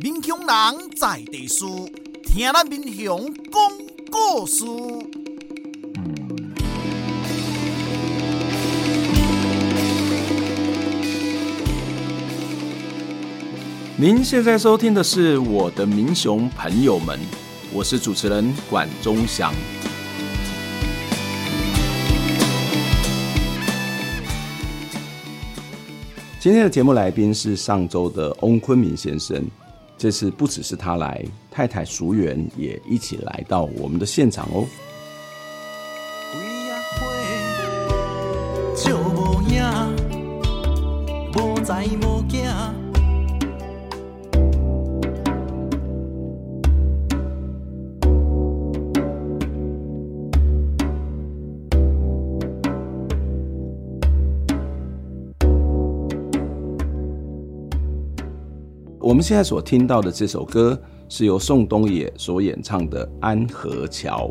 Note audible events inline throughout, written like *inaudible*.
民雄人在地书，听咱民雄讲故事。您现在收听的是《我的民雄朋友们》，我是主持人管中祥。今天的节目来宾是上周的翁坤明先生，这次不只是他来，太太淑媛也一起来到我们的现场哦。我们现在所听到的这首歌是由宋冬野所演唱的《安和桥》。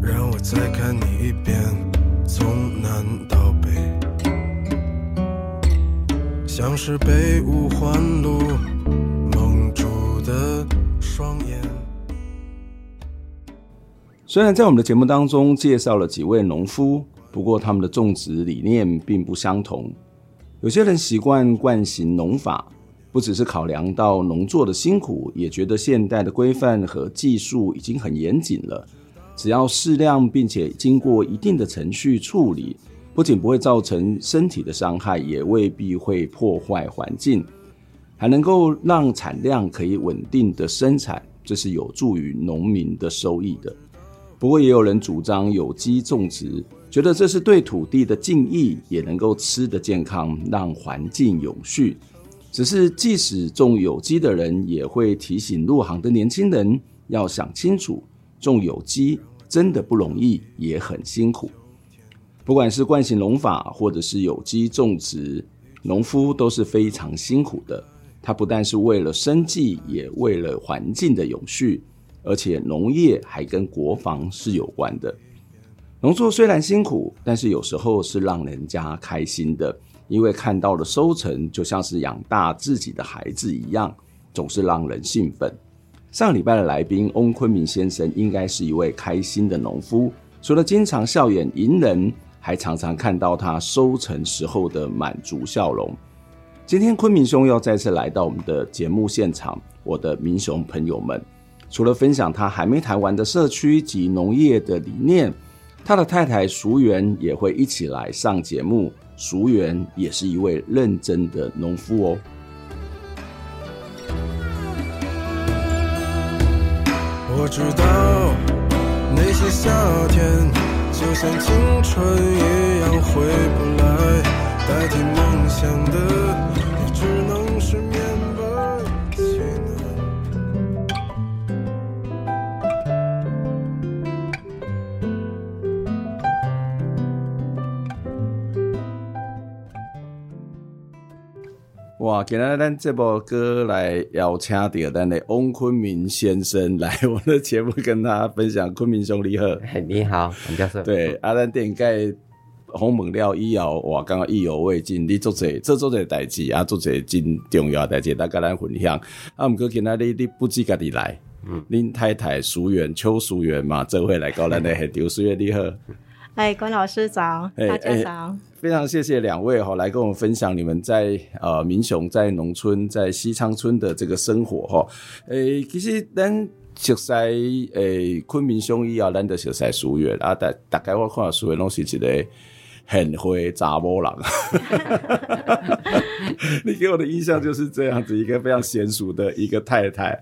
让我再看你一遍，从南到北，像是被五环路虽然在我们的节目当中介绍了几位农夫，不过他们的种植理念并不相同。有些人习惯惯行农法，不只是考量到农作的辛苦，也觉得现代的规范和技术已经很严谨了。只要适量并且经过一定的程序处理，不仅不会造成身体的伤害，也未必会破坏环境，还能够让产量可以稳定的生产，这是有助于农民的收益的。不过也有人主张有机种植，觉得这是对土地的敬意，也能够吃得健康，让环境永续。只是即使种有机的人，也会提醒入行的年轻人要想清楚，种有机真的不容易，也很辛苦。不管是惯性农法，或者是有机种植，农夫都是非常辛苦的。他不但是为了生计，也为了环境的永续。而且农业还跟国防是有关的。农作虽然辛苦，但是有时候是让人家开心的，因为看到了收成就像是养大自己的孩子一样，总是让人兴奋。上礼拜的来宾翁昆明先生应该是一位开心的农夫，除了经常笑眼迎人，还常常看到他收成时候的满足笑容。今天昆明兄要再次来到我们的节目现场，我的民雄朋友们。除了分享他还没谈完的社区及农业的理念，他的太太淑媛也会一起来上节目。淑媛也是一位认真的农夫哦。我知道那些夏天就像青春一样回不来，代替梦想的哇！今日咱这部歌来邀请到咱的翁昆明先生来我的节目，跟他分享。昆明兄你好，你好，王教授。对，阿咱点盖访问了以后，哇，刚刚意犹未尽，你做这这做这代志啊，做这真重要代志，大家来分享。啊，毋过今天你你不止家己来，嗯，恁太太淑媛邱淑媛嘛，这回来到咱的现场，淑媛你好。哎，关老师早，大家早。欸非常谢谢两位哈，来跟我们分享你们在呃民雄在农村在西昌村的这个生活哈。诶，其实咱熟悉诶昆明兄弟啊，咱的熟悉书院啊，大大概我看到书院拢是一个很会查某人。*laughs* *laughs* 你给我的印象就是这样子，一个非常娴熟的一个太太。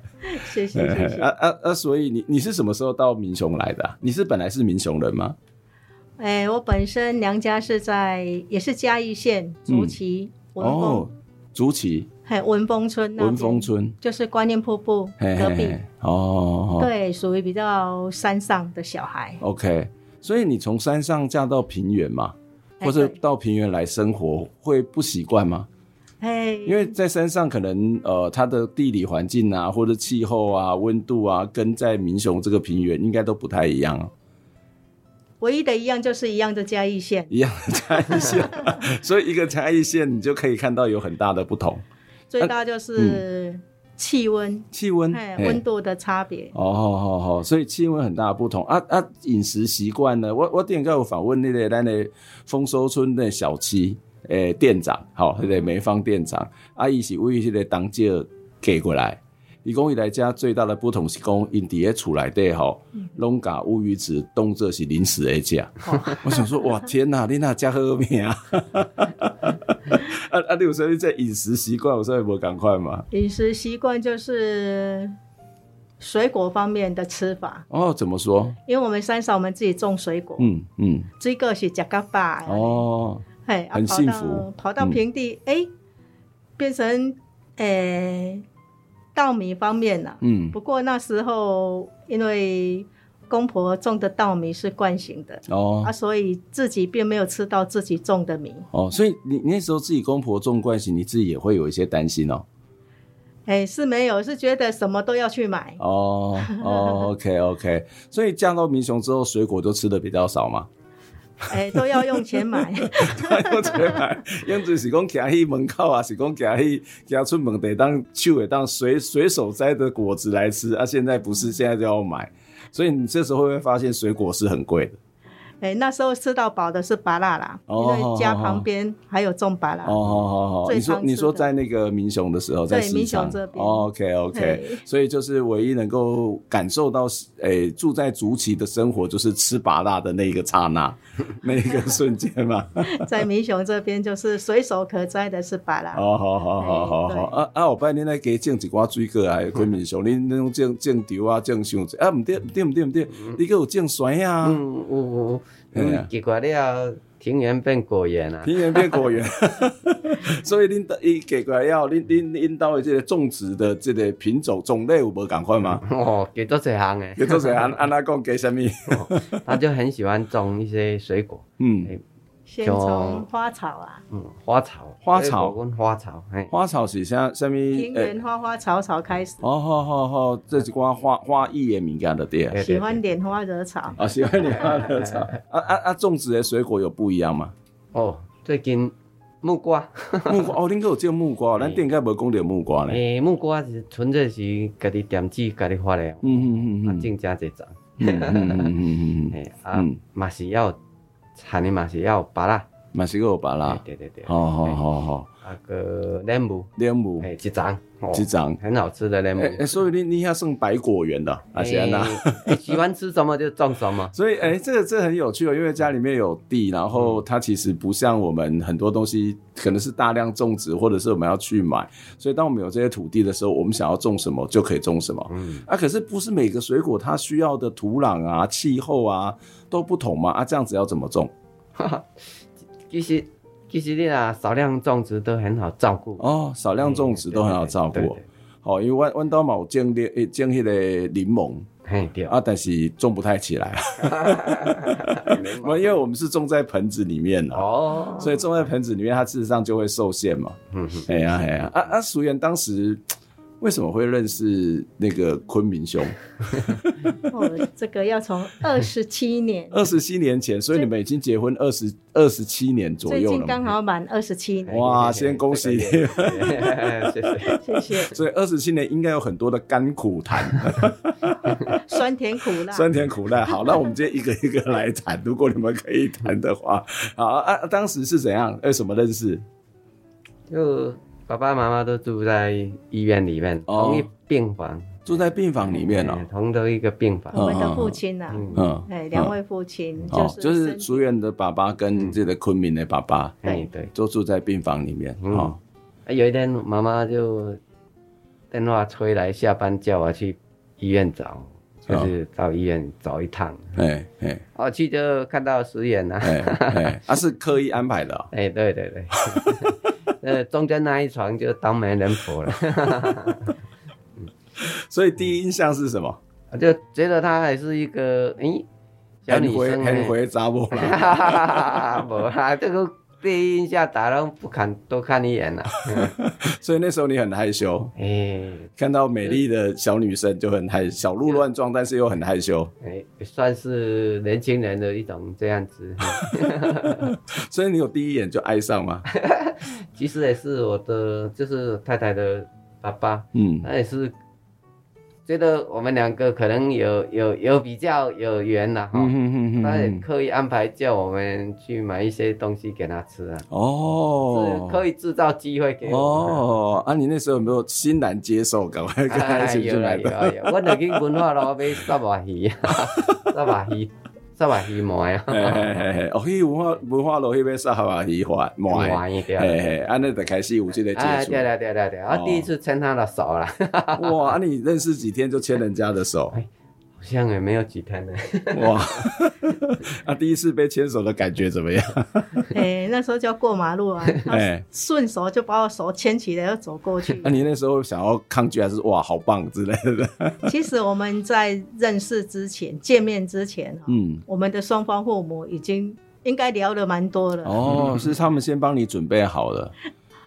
谢谢谢谢。啊啊啊！所以你你是什么时候到民雄来的啊？你是本来是民雄人吗？哎，我本身娘家是在，也是嘉义县竹崎文峰、哦，竹崎，嘿，文峰村那，文峰村就是观念瀑布隔壁，嘿嘿嘿哦，对，属于比较山上的小孩。OK，所以你从山上嫁到平原嘛，或者到平原来生活，会不习惯吗？哎，因为在山上可能呃，它的地理环境啊，或者气候啊、温度啊，跟在民雄这个平原应该都不太一样。唯一的一样就是一样的嘉义县，一样的嘉义县，*laughs* 所以一个嘉义县你就可以看到有很大的不同。最大就是气温，气温，温度的差别。哦，好好好，所以气温很大的不同啊啊！饮食习惯呢？我我点个有访问那个咱的丰收村的小七诶店长，好，那个梅芳店长，阿姨是为这个当街给过来。伊讲伊来家最大的不同是讲，因伫个厝内底吼，拢甲乌鱼子当做是零食来食。哦、*laughs* 我想说，哇，天哪，你那家好命啊！*laughs* 啊啊，你有说你这饮食习惯，有说有无赶快嘛？饮食习惯就是水果方面的吃法。哦，怎么说？因为我们山上我们自己种水果。嗯嗯。这个是吃甲饱。哦。嘿，很幸福。啊、跑，到跑到平地，哎、嗯欸，变成诶。欸稻米方面呢、啊，嗯，不过那时候因为公婆种的稻米是惯性的哦，啊，所以自己并没有吃到自己种的米。哦，所以你那时候自己公婆种惯性，你自己也会有一些担心哦。哎、欸，是没有，是觉得什么都要去买。哦哦，OK OK，所以降到民雄之后，水果都吃的比较少嘛。哎、欸，都要用钱买，*laughs* 都要用钱买。用就是讲行去门口啊，是讲行去行出门得当手会当随随手摘的果子来吃啊。现在不是，现在就要买，所以你这时候会发现水果是很贵的？哎、欸，那时候吃到饱的是芭乐啦，哦、因为家旁边还有种芭乐。哦，好好好，你说你说在那个民雄的时候，在民雄这边。哦、OK OK，所以就是唯一能够感受到，哎、欸，住在竹崎的生活就是吃芭乐的那一个刹那，*laughs* 那一个瞬间嘛。*laughs* 在民雄这边就是随手可摘的是吧啦。哦，好好好好好。啊啊，我拜恁来给种一寡水果啊，回民雄，恁那种种种稻啊，种香菜啊，唔对唔对唔对唔对，你给我种酸啊。嗯，有有。嗯，结果了，庭园变果园啊！庭园变果园，*laughs* 所以恁伊结果了，恁恁恁到的这个种植的这个品种种类有无共款吗？哦，给多这行诶，给多这行，*laughs* 按哪讲给什么？他就很喜欢种一些水果，嗯。先从花草啊，嗯，花草，花草跟花草，花草是啥啥物？田园花花草草开始。哦，好好好，这是关花花艺的敏感的店。喜欢拈花惹草。*laughs* 啊，喜欢拈花惹草。啊啊啊！种植的水果有不一样吗？哦，最近木瓜，木瓜哦，恁个有种木瓜，*laughs* 咱店应该无讲到木瓜呢。诶，木瓜是纯粹是家己点子家己发的。嗯嗯嗯嗯，种加这种。嗯嗯嗯嗯嗯，啊，嘛是要。产的嘛是要芭拉，嘛是个芭拉，对对对，好好好好。那个莲雾，莲雾，哎，几张，几张，很好吃的莲雾。哎，所以你你要送百果园的，阿贤呐，喜欢吃什么就种什么。*laughs* 所以，哎，这个这很有趣哦，因为家里面有地，然后它其实不像我们很多东西可能是大量种植，或者是我们要去买。所以，当我们有这些土地的时候，我们想要种什么就可以种什么。嗯，啊，可是不是每个水果它需要的土壤啊、气候啊都不同嘛？啊，这样子要怎么种？哈哈，其实其实你啊，少量种植都很好照顾哦，少量种植都很好照顾。好，因为弯弯刀嘛有种的诶，种迄个柠檬，嘿对啊，但是种不太起来。*laughs* 因为我们是种在盆子里面哦，所以种在盆子里面，它事实上就会受限嘛。嗯哼，哎呀哎呀，啊啊，淑媛当时。为什么会认识那个昆明兄？*laughs* 哦，这个要从二十七年，二十七年前，所以你们已经结婚二十二十七年左右了。最近刚好满二十七年。哇，先恭喜你，*laughs* 谢谢谢谢。所以二十七年应该有很多的甘苦谈，*laughs* 酸甜苦辣，酸甜苦辣。好，那我们今天一个一个来谈，如果你们可以谈的话。好啊，当时是怎样？为什么认识？就。爸爸妈妈都住在医院里面，同一病房，住在病房里面哦，同的一个病房。我们的父亲呐，嗯，哎，两位父亲就是就是淑媛的爸爸跟这个昆明的爸爸，哎对，都住在病房里面。哦，有一天妈妈就电话催来，下班叫我去医院找，就是到医院走一趟。哎哎，我去就看到实验了，哎，他是刻意安排的。*laughs* 哎，对对对。*laughs* 呃，中间那一床就当媒人婆了，*laughs* 所以第一印象是什么？我 *laughs* 就觉得她还是一个诶小女生，很会查某啦，*laughs* 无啦，这个第一印象打都不敢多看一眼了。*laughs* 所以那时候你很害羞，哎、欸，看到美丽的小女生就很害，小鹿乱撞，但是又很害羞。哎、欸，算是年轻人的一种这样子。*laughs* 所以你有第一眼就爱上吗？*laughs* 其实也是我的，就是太太的爸爸，嗯，他也是。觉得我们两个可能有有有比较有缘了哈，他也刻意安排叫我们去买一些东西给他吃啊。哦，是刻意制造机会给我。哦，啊，你那时候有没有欣然接受？赶快跟他一起去买的。有有有，我那天文化路买沙巴鱼，沙巴鱼。沙瓦鱼糜啊！哦，去文化文化路那边沙瓦鱼糜糜，嘿嘿，安尼就开始有这个接触。对对对对对，我第一次牵他的手了。*laughs* 哇，你认识几天就牵人家的手？好像也没有几天呢。*laughs* 哇，*laughs* 啊，第一次被牵手的感觉怎么样？*laughs* 哎，那时候就要过马路啊，哎，顺手就把我手牵起来要走过去。那你那时候想要抗拒还是哇好棒之类的？其实我们在认识之前、见面之前，嗯，我们的双方父母已经应该聊得蛮多了。哦，是他们先帮你准备好了。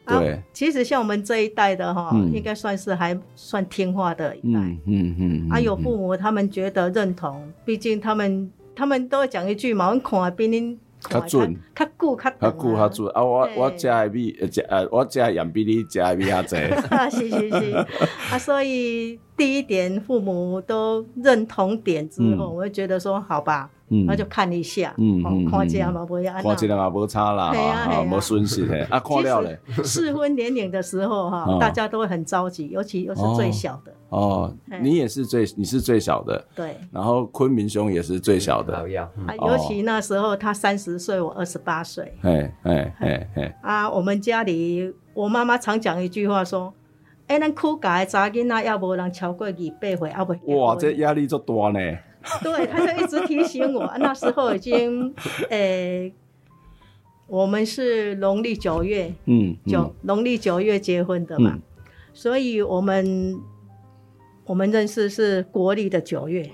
对、啊，其实像我们这一代的哈，嗯、应该算是还算听话的一代。嗯嗯嗯。啊，有父母他们觉得认同，毕竟他们他们都会讲一句嘛，我看比你较准，较久较较久较准啊！我我食的米，食呃我食盐比你食的米较济。*laughs* 是是是啊，所以第一点父母都认同点之后，嗯、我会觉得说好吧。嗯，那就看一下，嗯，看一下嘛，不要，看一下嘛，无差啦，哈，无损失的。啊，看了嘞。适婚年龄的时候，哈，*laughs* 大家都会很着急，尤其又是最小的。哦，你也是最，你是最小的。对。然后昆明兄也是最小的。啊，尤其那时候他三十岁，我二十八岁。哎哎哎哎。啊，我们家里，我妈妈常讲一句话说：“哎，咱苦家的查囡仔要无人超过二八岁，啊不。”哇，这压力足大呢。*laughs* 对，他就一直提醒我，*laughs* 那时候已经，诶、欸，我们是农历九月，嗯，九农历九月结婚的嘛，嗯、所以我们我们认识是国历的九月，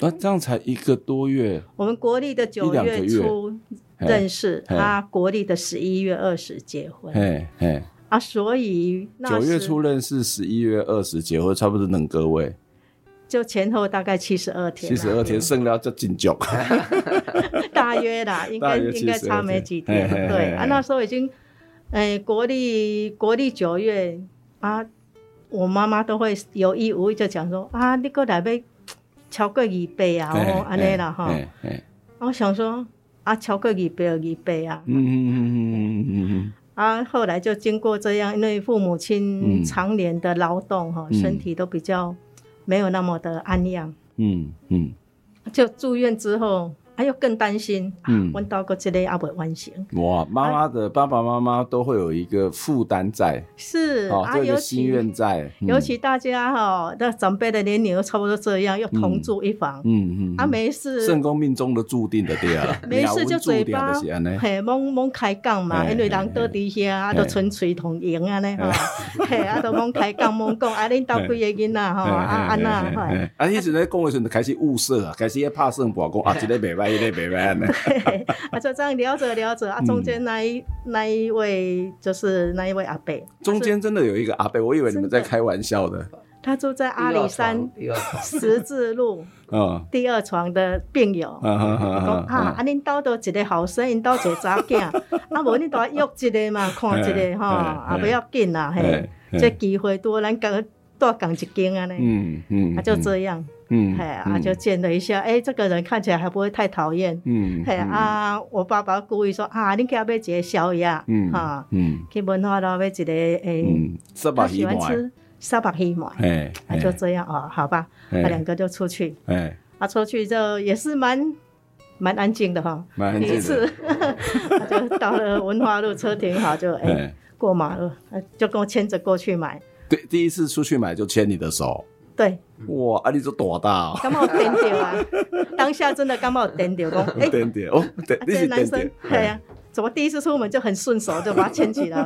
啊，这样才一个多月，我们国历的九月初认识，他国历的十一月二十结婚，嘿，嘿，啊，所以九月初认识，十一月二十结婚，差不多等各位。就前后大概七十二天，七十二天剩了就紧张，*laughs* *laughs* 大约啦，应该应该差没几天。对啊，那时候已经，哎，国历国历九月啊，我妈妈都会有意无意就讲说啊，你过来要超过二倍啊，哦，安尼啦哈。我想说啊，超过二倍二倍啊。嗯嗯嗯嗯嗯嗯嗯。啊，后来就经过这样，因为父母亲常年的劳动哈，身体都比较。没有那么的安养，嗯嗯，就住院之后。还有更担心，嗯，问到个这类阿伯完成。哇，妈妈的爸爸妈妈都会有一个负担在，是啊，有心愿在。尤其大家哈，那长辈的年龄都差不多这样，又同住一房，嗯嗯，啊，没事，圣公命中的注定的对啊，*laughs* 没事就嘴巴嘿，懵懵开讲嘛，因为人都底下啊，都纯粹同赢啊呢，哈，嘿，啊，都懵开讲懵讲，啊，恁到几个囡仔哈，啊啊那，啊，迄时咧讲的时候就开始物色啊，开始怕胜博讲啊，这个袂歹。对，啊，就这样聊着聊着啊，中间那一那一位就是那一位阿伯，中间真的有一个阿伯，我以为你们在开玩笑的。他住在阿里山十字路，第二床的病友，讲啊，啊，恁兜都一个后生，因兜一个查囝，啊，无恁都约一个嘛，看一个哈，啊，不要紧啦，嘿，这机会多，咱讲多讲一间啊呢，嗯嗯，啊，就这样。嗯，嘿啊，就见了一下，哎，这个人看起来还不会太讨厌。嗯，嘿啊，我爸爸故意说啊，你给他买一个宵夜，嗯，哈，嗯，去文化路买一个，哎，他喜欢吃沙白鱼糜，哎，就这样哦，好吧，他两个就出去，哎，啊，出去就也是蛮蛮安静的哈。第一次。*laughs* 就到了文化路，车停好就哎过马路，就跟我牵着过去买。对，第一次出去买就牵你的手。对，哇，啊，你就多大？刚好颠掉啊！当下真的刚好颠掉，讲哎，点点哦，这个男生对呀，怎么第一次出门就很顺手，就把它牵起来？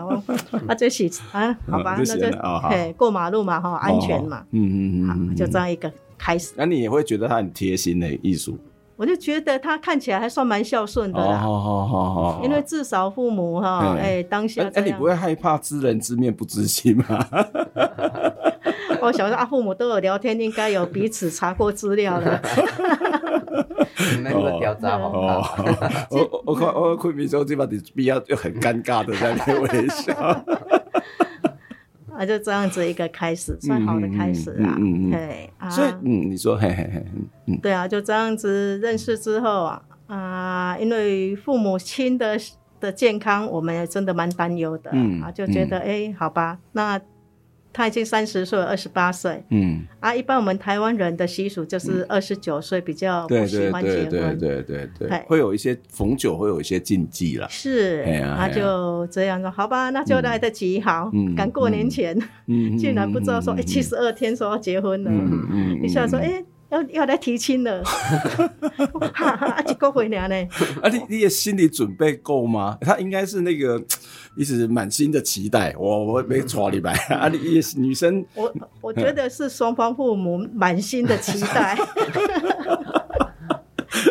啊，这是啊，好吧，那就嘿过马路嘛，哈，安全嘛，嗯嗯嗯，就这样一个开始。那你也会觉得他很贴心的艺术？我就觉得他看起来还算蛮孝顺的啦。好好好好，因为至少父母哈，哎，当下。哎，你不会害怕知人知面不知心吗？*laughs* 我想说啊，父母都有聊天，应该有彼此查过资料了。那个调查好。*laughs* 我我看我看民众这把你比较就很尴尬的在那微笑。啊，就这样子一个开始，算好的开始啊。嗯嗯对啊。所以嗯，你说嘿嘿嘿，嗯，对啊，就这样子认识之后啊啊，因为父母亲的的健康，我们也真的蛮担忧的。嗯啊，就觉得哎，好吧，那。他已经三十岁，二十八岁。嗯啊，一般我们台湾人的习俗就是二十九岁比较不喜欢结婚。对对对对对对，会有一些逢九会有一些禁忌了。是，他就这样说，好吧，那就来得及，好，赶过年前。嗯，*laughs* 竟然不知道说，哎，七十二天说要结婚了。嗯嗯，一下说，哎，要要来提亲了。*laughs* 哈哈，一个回娘呢？啊，你你的心理准备够吗？他应该是那个。一直满心的期待，我我没错你白啊！你女生，我我觉得是双方父母满心的期待。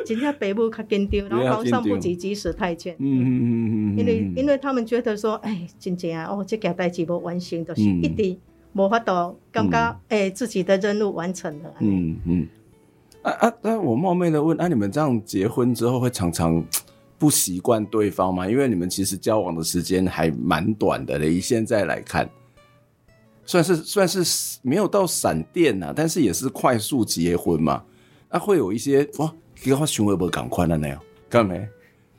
今天北部较紧张，然后皇上不急急死太监。嗯嗯嗯嗯，因为因为他们觉得说，哎，真正啊，哦，这件代志无完成，就是一直无法度感觉哎自己的任务完成了。嗯嗯。啊啊！那我冒昧的问，啊，你们这样结婚之后会常常？不习惯对方吗？因为你们其实交往的时间还蛮短的，以现在来看，算是算是没有到闪电呐，但是也是快速结婚嘛。那、啊、会有一些哇，给我询问不赶快了那样，干没？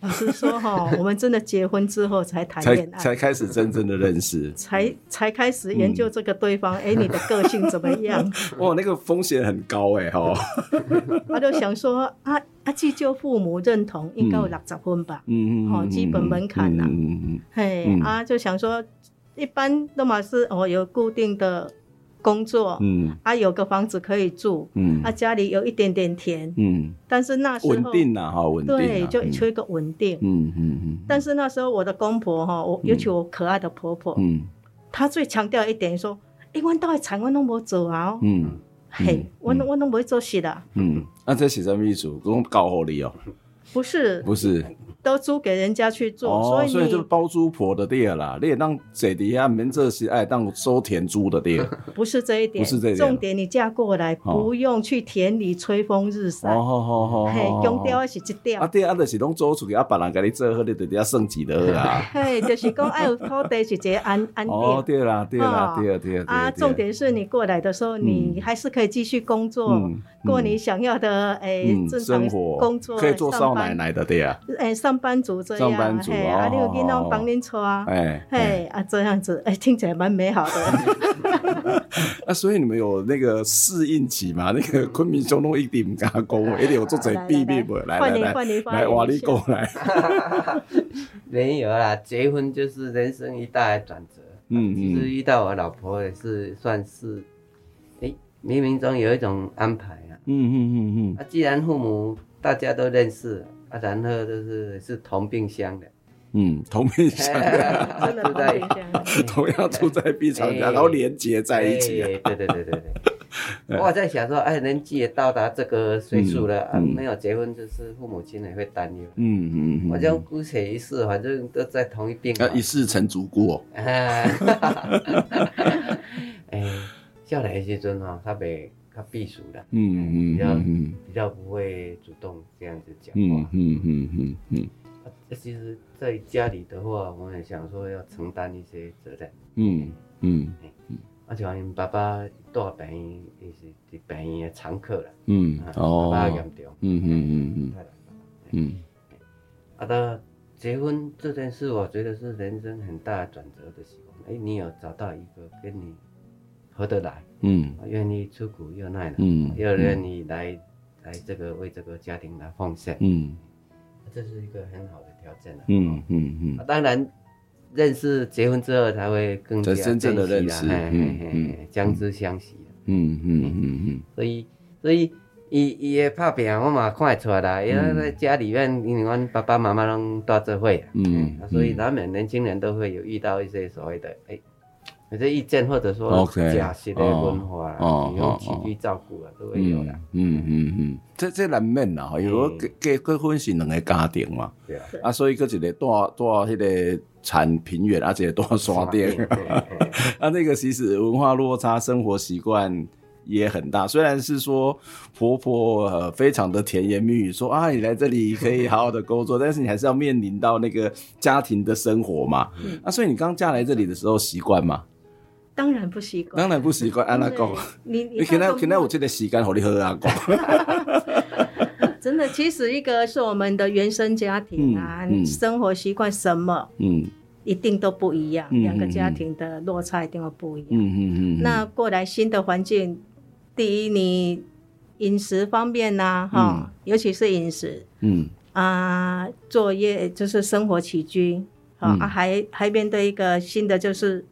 老实说哈，我们真的结婚之后才谈恋爱，才开始真正的认识，才才开始研究这个对方。哎、嗯，你的个性怎么样？哇，那个风险很高哎哈。*laughs* 他就想说啊啊，既就父母认同，应该有六十分吧？嗯嗯，好，基本门槛呐。嗯嗯嘿啊，就想说，一般都嘛是哦，有固定的。工作，嗯，啊，有个房子可以住，嗯，啊，家里有一点点田，嗯，但是那时候稳定了，哈，稳定，对，就缺一个稳定，嗯。嗯嗯。但是那时候我的公婆哈，我尤其我可爱的婆婆，嗯，她最强调一点说，哎，我到底产我都没做啊，嗯，嘿，我我都没做事的，嗯，那这是什么意思？讲高福利哦？不是，不是。都租给人家去做，所以所以就是包租婆的店啦。你也当这底下门这些爱当收田租的店，*laughs* 不是这一点，不是这一点。重点你嫁过来不用去田里吹风日晒。哦哦哦哦，嘿，强调的是这点。啊对啊，就是拢租出去啊，别人给你做好，你就底下升级的啦。*laughs* 嘿，就是讲爱有土地是这安 *laughs* 安定。哦，对啦，对啦，对啊，对啊。啊，重点是你过来的时候，你还是可以继续工作，过你想要的诶正常工作，可以做少奶奶的对啊。诶，上班族这样。班主啊，你有跟那种帮您搓啊，哎，嘿啊，这样子，哎，听起来蛮美好的。*laughs* 啊，所以你们有那个适应期嘛？那个昆明兄弟一定不敢讲，一定有做这秘密不？来来来，来瓦力过来。*laughs* 没有啦，结婚就是人生一大转折。嗯嗯。其实遇到我老婆也是算是，哎，冥冥中有一种安排啊。嗯嗯嗯嗯。啊，既然父母大家都认识。啊，然后就是是同病相的，嗯，同病相的，住在同样住在病床下，然后连接在一起。对对对对对。*laughs* 我在想说，哎，年纪也到达这个岁数了，啊，没有结婚，就是父母亲也会担忧。嗯嗯嗯。我就姑且一试，反正都在同一病。啊，一试成主顾哦。哎，叫来 *laughs* 时阵哈，他被。他避暑的，嗯嗯，比较比较不会主动这样子讲话，嗯嗯嗯嗯其实，在家里的话，我也想说要承担一些责任，嗯嗯嗯，而且我爸爸大病院也是病院的常客了，嗯哦，爸爸严重，嗯嗯嗯嗯，嗯，啊，到结婚这件事，我觉得是人生很大转折的时候，哎，你有找到一个跟你合得来。嗯，愿意出苦又耐劳，嗯，又愿意来、嗯、来这个为这个家庭来奉献，嗯，这是一个很好的条件了，嗯嗯嗯、啊。当然，认识结婚之后才会更加真正的认识，嗯嗯，相知相惜，嗯嗯嗯嗯。所以所以伊伊的拍拼我嘛看得出来啦，因为在家里面，因为阮爸爸妈妈拢大社会，嗯，所以难免年轻人都会有遇到一些所谓的哎。有些意见或者说家系的文化啊，用起居照顾啊，都会有的。嗯嗯嗯，这这难免啦，因为我结结婚是两个家庭嘛，对啊，啊，所以佫一个住住迄个产平原，而且住山顶，*laughs* 啊，那个其实文化落差，生活习惯也很大。虽然是说婆婆呃非常的甜言蜜语，说啊你来这里可以好好的工作，*laughs* 但是你还是要面临到那个家庭的生活嘛。啊，所以你刚嫁来这里的时候习惯吗？当然不习惯，当然不习惯。安娜讲，你你现在现在有这个时间和你喝阿公。*laughs* 真的，其实一个是我们的原生家庭啊，生活习惯什么，嗯，一定都不一样。两个家庭的落差一定会不一样。嗯嗯嗯。那过来新的环境，第一，你饮食方面呐，哈，尤其是饮食，嗯啊，作业就是生活起居，啊，还还面对一个新的就是。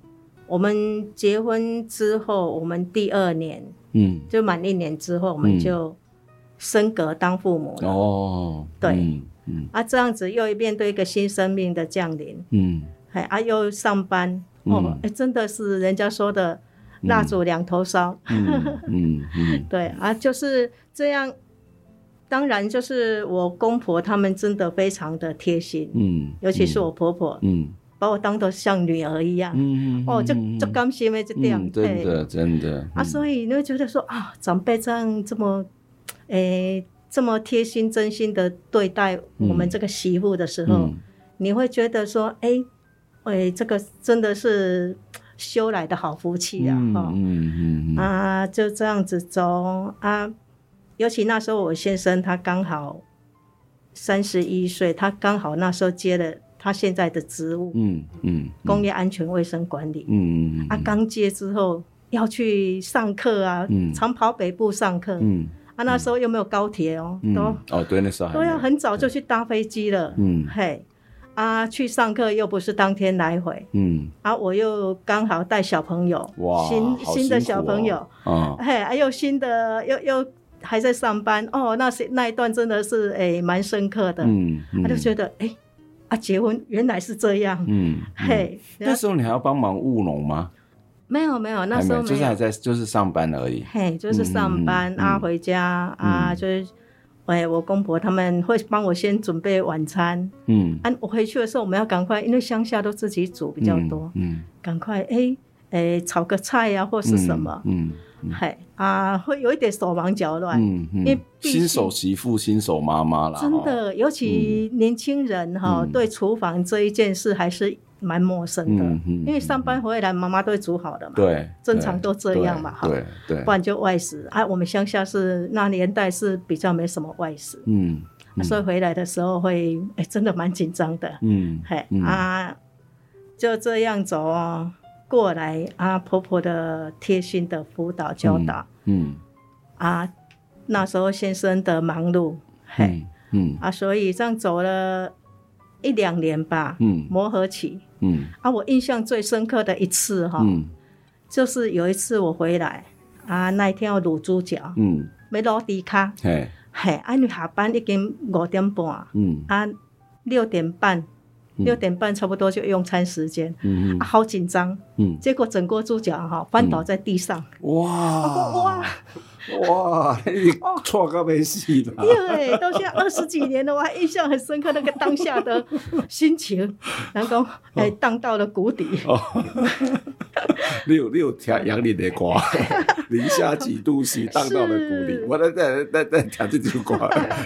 我们结婚之后，我们第二年，嗯，就满一年之后，我们就升格当父母了。哦，对，嗯，嗯啊，这样子又面对一个新生命的降临，嗯，哎，啊，又上班，哦，哎，真的是人家说的蜡烛两头烧，嗯嗯，*laughs* 对啊，就是这样。当然，就是我公婆他们真的非常的贴心，嗯，尤其是我婆婆，嗯。把我当做像女儿一样，嗯哦，就就甘心的这样，真的真的。啊，所以你会觉得说啊，长辈这样这么，诶，这么贴心真心的对待我们这个媳妇的时候，你会觉得说，哎，哎，这个真的是修来的好福气啊，哈，嗯嗯。啊，就这样子走啊，尤其那时候我先生他刚好三十一岁，他刚好那时候接了。他现在的职务，嗯嗯，工业安全卫生管理，嗯嗯，啊，刚接之后要去上课啊，嗯，常跑北部上课，嗯，啊，那时候又没有高铁哦，都哦对，那时候都要很早就去搭飞机了，嗯，嘿，啊，去上课又不是当天来回，嗯，啊，我又刚好带小朋友，哇，新新的小朋友，啊，嘿，还有新的又又还在上班，哦，那是那一段真的是诶蛮深刻的，嗯，他就觉得诶。啊，结婚原来是这样，嗯，*laughs* 嘿，那时候你还要帮忙务农吗？没有没有，那时候就是还在就是上班而已，嘿，就是上班啊，回家啊，就是，哎，我公婆他们会帮我先准备晚餐，嗯，啊，我回去的时候我们要赶快，因为乡下都自己煮比较多，嗯，赶快，哎，哎，炒个菜呀或是什么，嗯。嘿啊，会有一点手忙脚乱，嗯，因为新手媳妇、新手妈妈啦，真的，尤其年轻人哈，对厨房这一件事还是蛮陌生的，嗯因为上班回来妈妈都会煮好的嘛，对，正常都这样嘛，哈，对对，不然就外食。啊，我们乡下是那年代是比较没什么外食，嗯，所以回来的时候会，哎，真的蛮紧张的，嗯，嘿啊，就这样走哦。过来啊，婆婆的贴心的辅导教导，嗯，嗯。啊，那时候先生的忙碌，嘿，嗯啊，所以这样走了一两年吧，嗯，磨合期，嗯。啊，我印象最深刻的一次哈，嗯，就是有一次我回来啊，那一天要卤猪脚，嗯，没落地卡，嘿，嘿，啊，你下班已经五点半，嗯。啊，六点半。六点半差不多就用餐时间，嗯啊，好紧张，嗯，结果整锅猪脚哈翻倒在地上，哇。哇。哇，你错个没戏的，对，到现在二十几年了，我还印象很深刻那个当下的心情，然后哎荡到了谷底，*laughs* 你有你有听杨林的歌，零下几度时 *laughs* 荡到了谷底，我来再再再听这句歌，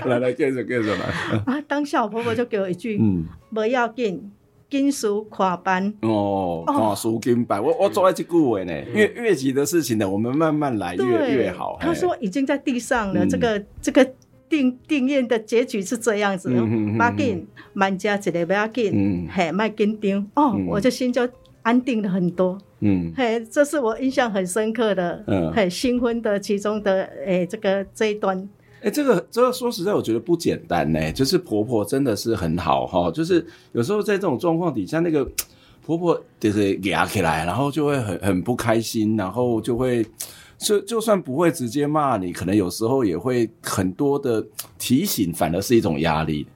来来接着接着来，*laughs* 啊，当下我婆婆就给我一句，嗯，不要紧，紧事看办。哦，看事紧办。我我做了这句话呢，越越急的事情呢，我们慢慢来越越好。他说已经在地上了，这个这个定定验的结局是这样子。不要紧，万家一个不要紧，嘿，卖紧张。哦，我就心就安定了很多。嗯，嘿，这是我印象很深刻的，嗯，很，新婚的其中的诶，这个这一段。哎、欸，这个这个说实在，我觉得不简单呢。就是婆婆真的是很好哈，就是有时候在这种状况底下，那个婆婆就是压起来，然后就会很很不开心，然后就会就就算不会直接骂你，可能有时候也会很多的提醒，反而是一种压力。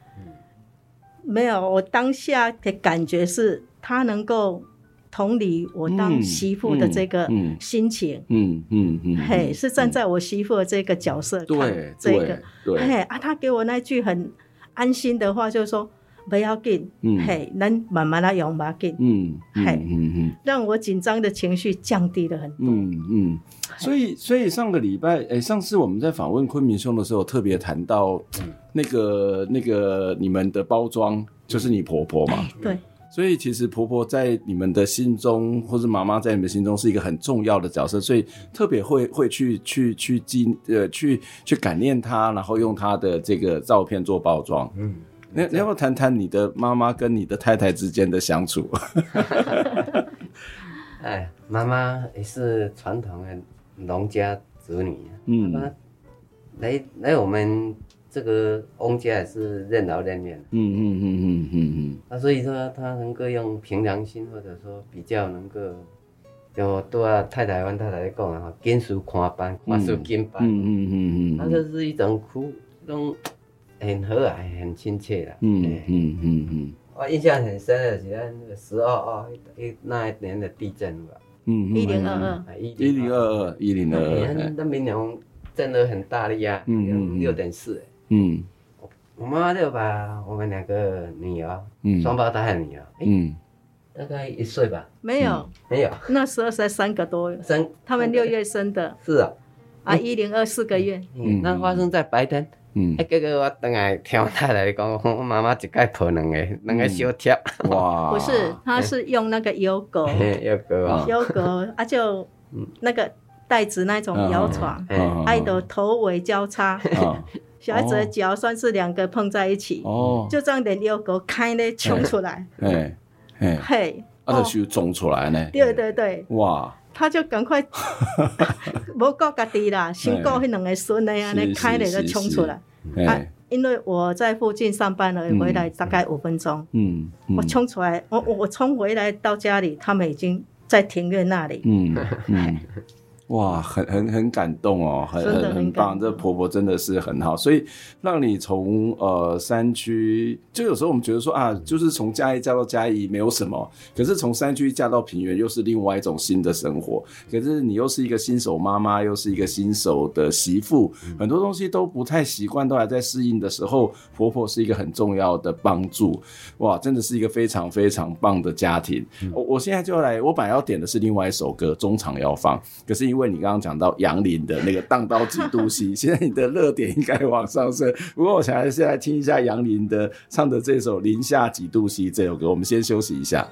没有，我当下的感觉是她能够同理我当媳妇的这个心情，嗯嗯嗯，嘿，是站在我媳妇的这个角色看这个，嘿啊，他给我那句很安心的话，就是说不要紧，嘿，能慢慢来用，不要紧，嗯，嘿，嗯嗯，让我紧张的情绪降低了很多，嗯嗯，所以所以上个礼拜，哎，上次我们在访问昆明兄的时候，特别谈到那个那个你们的包装，就是你婆婆嘛，对。所以其实婆婆在你们的心中，或是妈妈在你们心中是一个很重要的角色，所以特别会会去去去记呃去去感念她，然后用她的这个照片做包装。嗯，你你要不要谈谈你的妈妈跟你的太太之间的相处？*laughs* 哎，妈妈也是传统的农家子女，嗯，来来我们。这个翁家也是任劳任怨，嗯嗯嗯嗯嗯嗯，啊所以说他能够用凭良心，或者说比较能够，就对啊太太阮太太来讲啊，见事看办，看事跟办，嗯嗯嗯嗯，他这是一种苦，种很和蔼、很亲切的，嗯嗯嗯嗯，我印象很深的是在那个十二二一那一年的地震吧，嗯一零二二，一零二二。一零二二，那明年震得很大力啊，嗯嗯。六点四。嗯，我妈妈就把我们两个女儿，嗯，双胞胎的女儿，嗯，大概一岁吧，没有，没有，那时候才三个多月，三，他们六月生的，是啊，啊，一零二四个月，嗯，那发生在白天，嗯，结果我等下听我太太讲，我妈妈一概抱两个，两个小贴，哇，*laughs* 不是，她是用那个油狗，油狗啊，油狗 *laughs* 啊，就那个带子那种摇床，爱的头尾交叉。小孩子的脚算是两个碰在一起，哦，就这样连遛狗开呢，冲出来，嘿，嘿，啊，就冲出来呢，对对对，哇，他就赶快，*laughs* 无顾家己啦，先顾那两个孙的呀，那开了就冲出来，啊，因为我在附近上班了，回来大概五分钟，嗯，我冲出来，我我冲回来到家里，他们已经在庭院那里，嗯嗯。哇，很很很感动哦，很很很棒，这婆婆真的是很好，所以让你从呃山区，就有时候我们觉得说啊，就是从嘉义嫁到嘉义没有什么，可是从山区嫁到平原又是另外一种新的生活，可是你又是一个新手妈妈，又是一个新手的媳妇，很多东西都不太习惯，都还在适应的时候，婆婆是一个很重要的帮助，哇，真的是一个非常非常棒的家庭。我我现在就要来，我本来要点的是另外一首歌，中场要放，可是因为。因为你刚刚讲到杨林的那个荡刀几度西现在你的热点应该往上升。不过我想还是来听一下杨林的唱的这首《零下几度西》这首歌，我们先休息一下。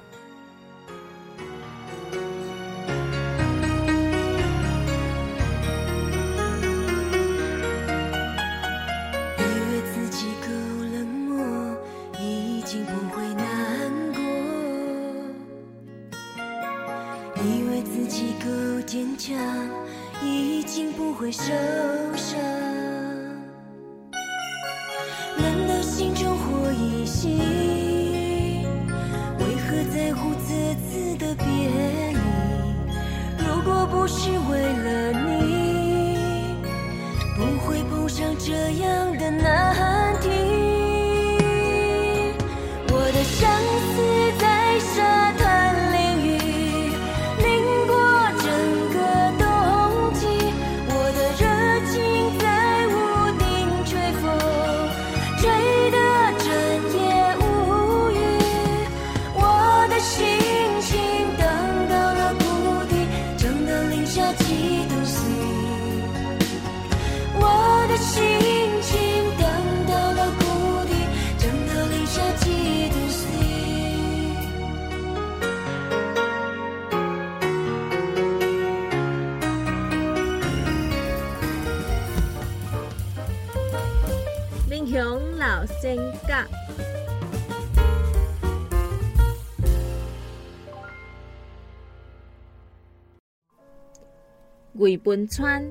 魏文川，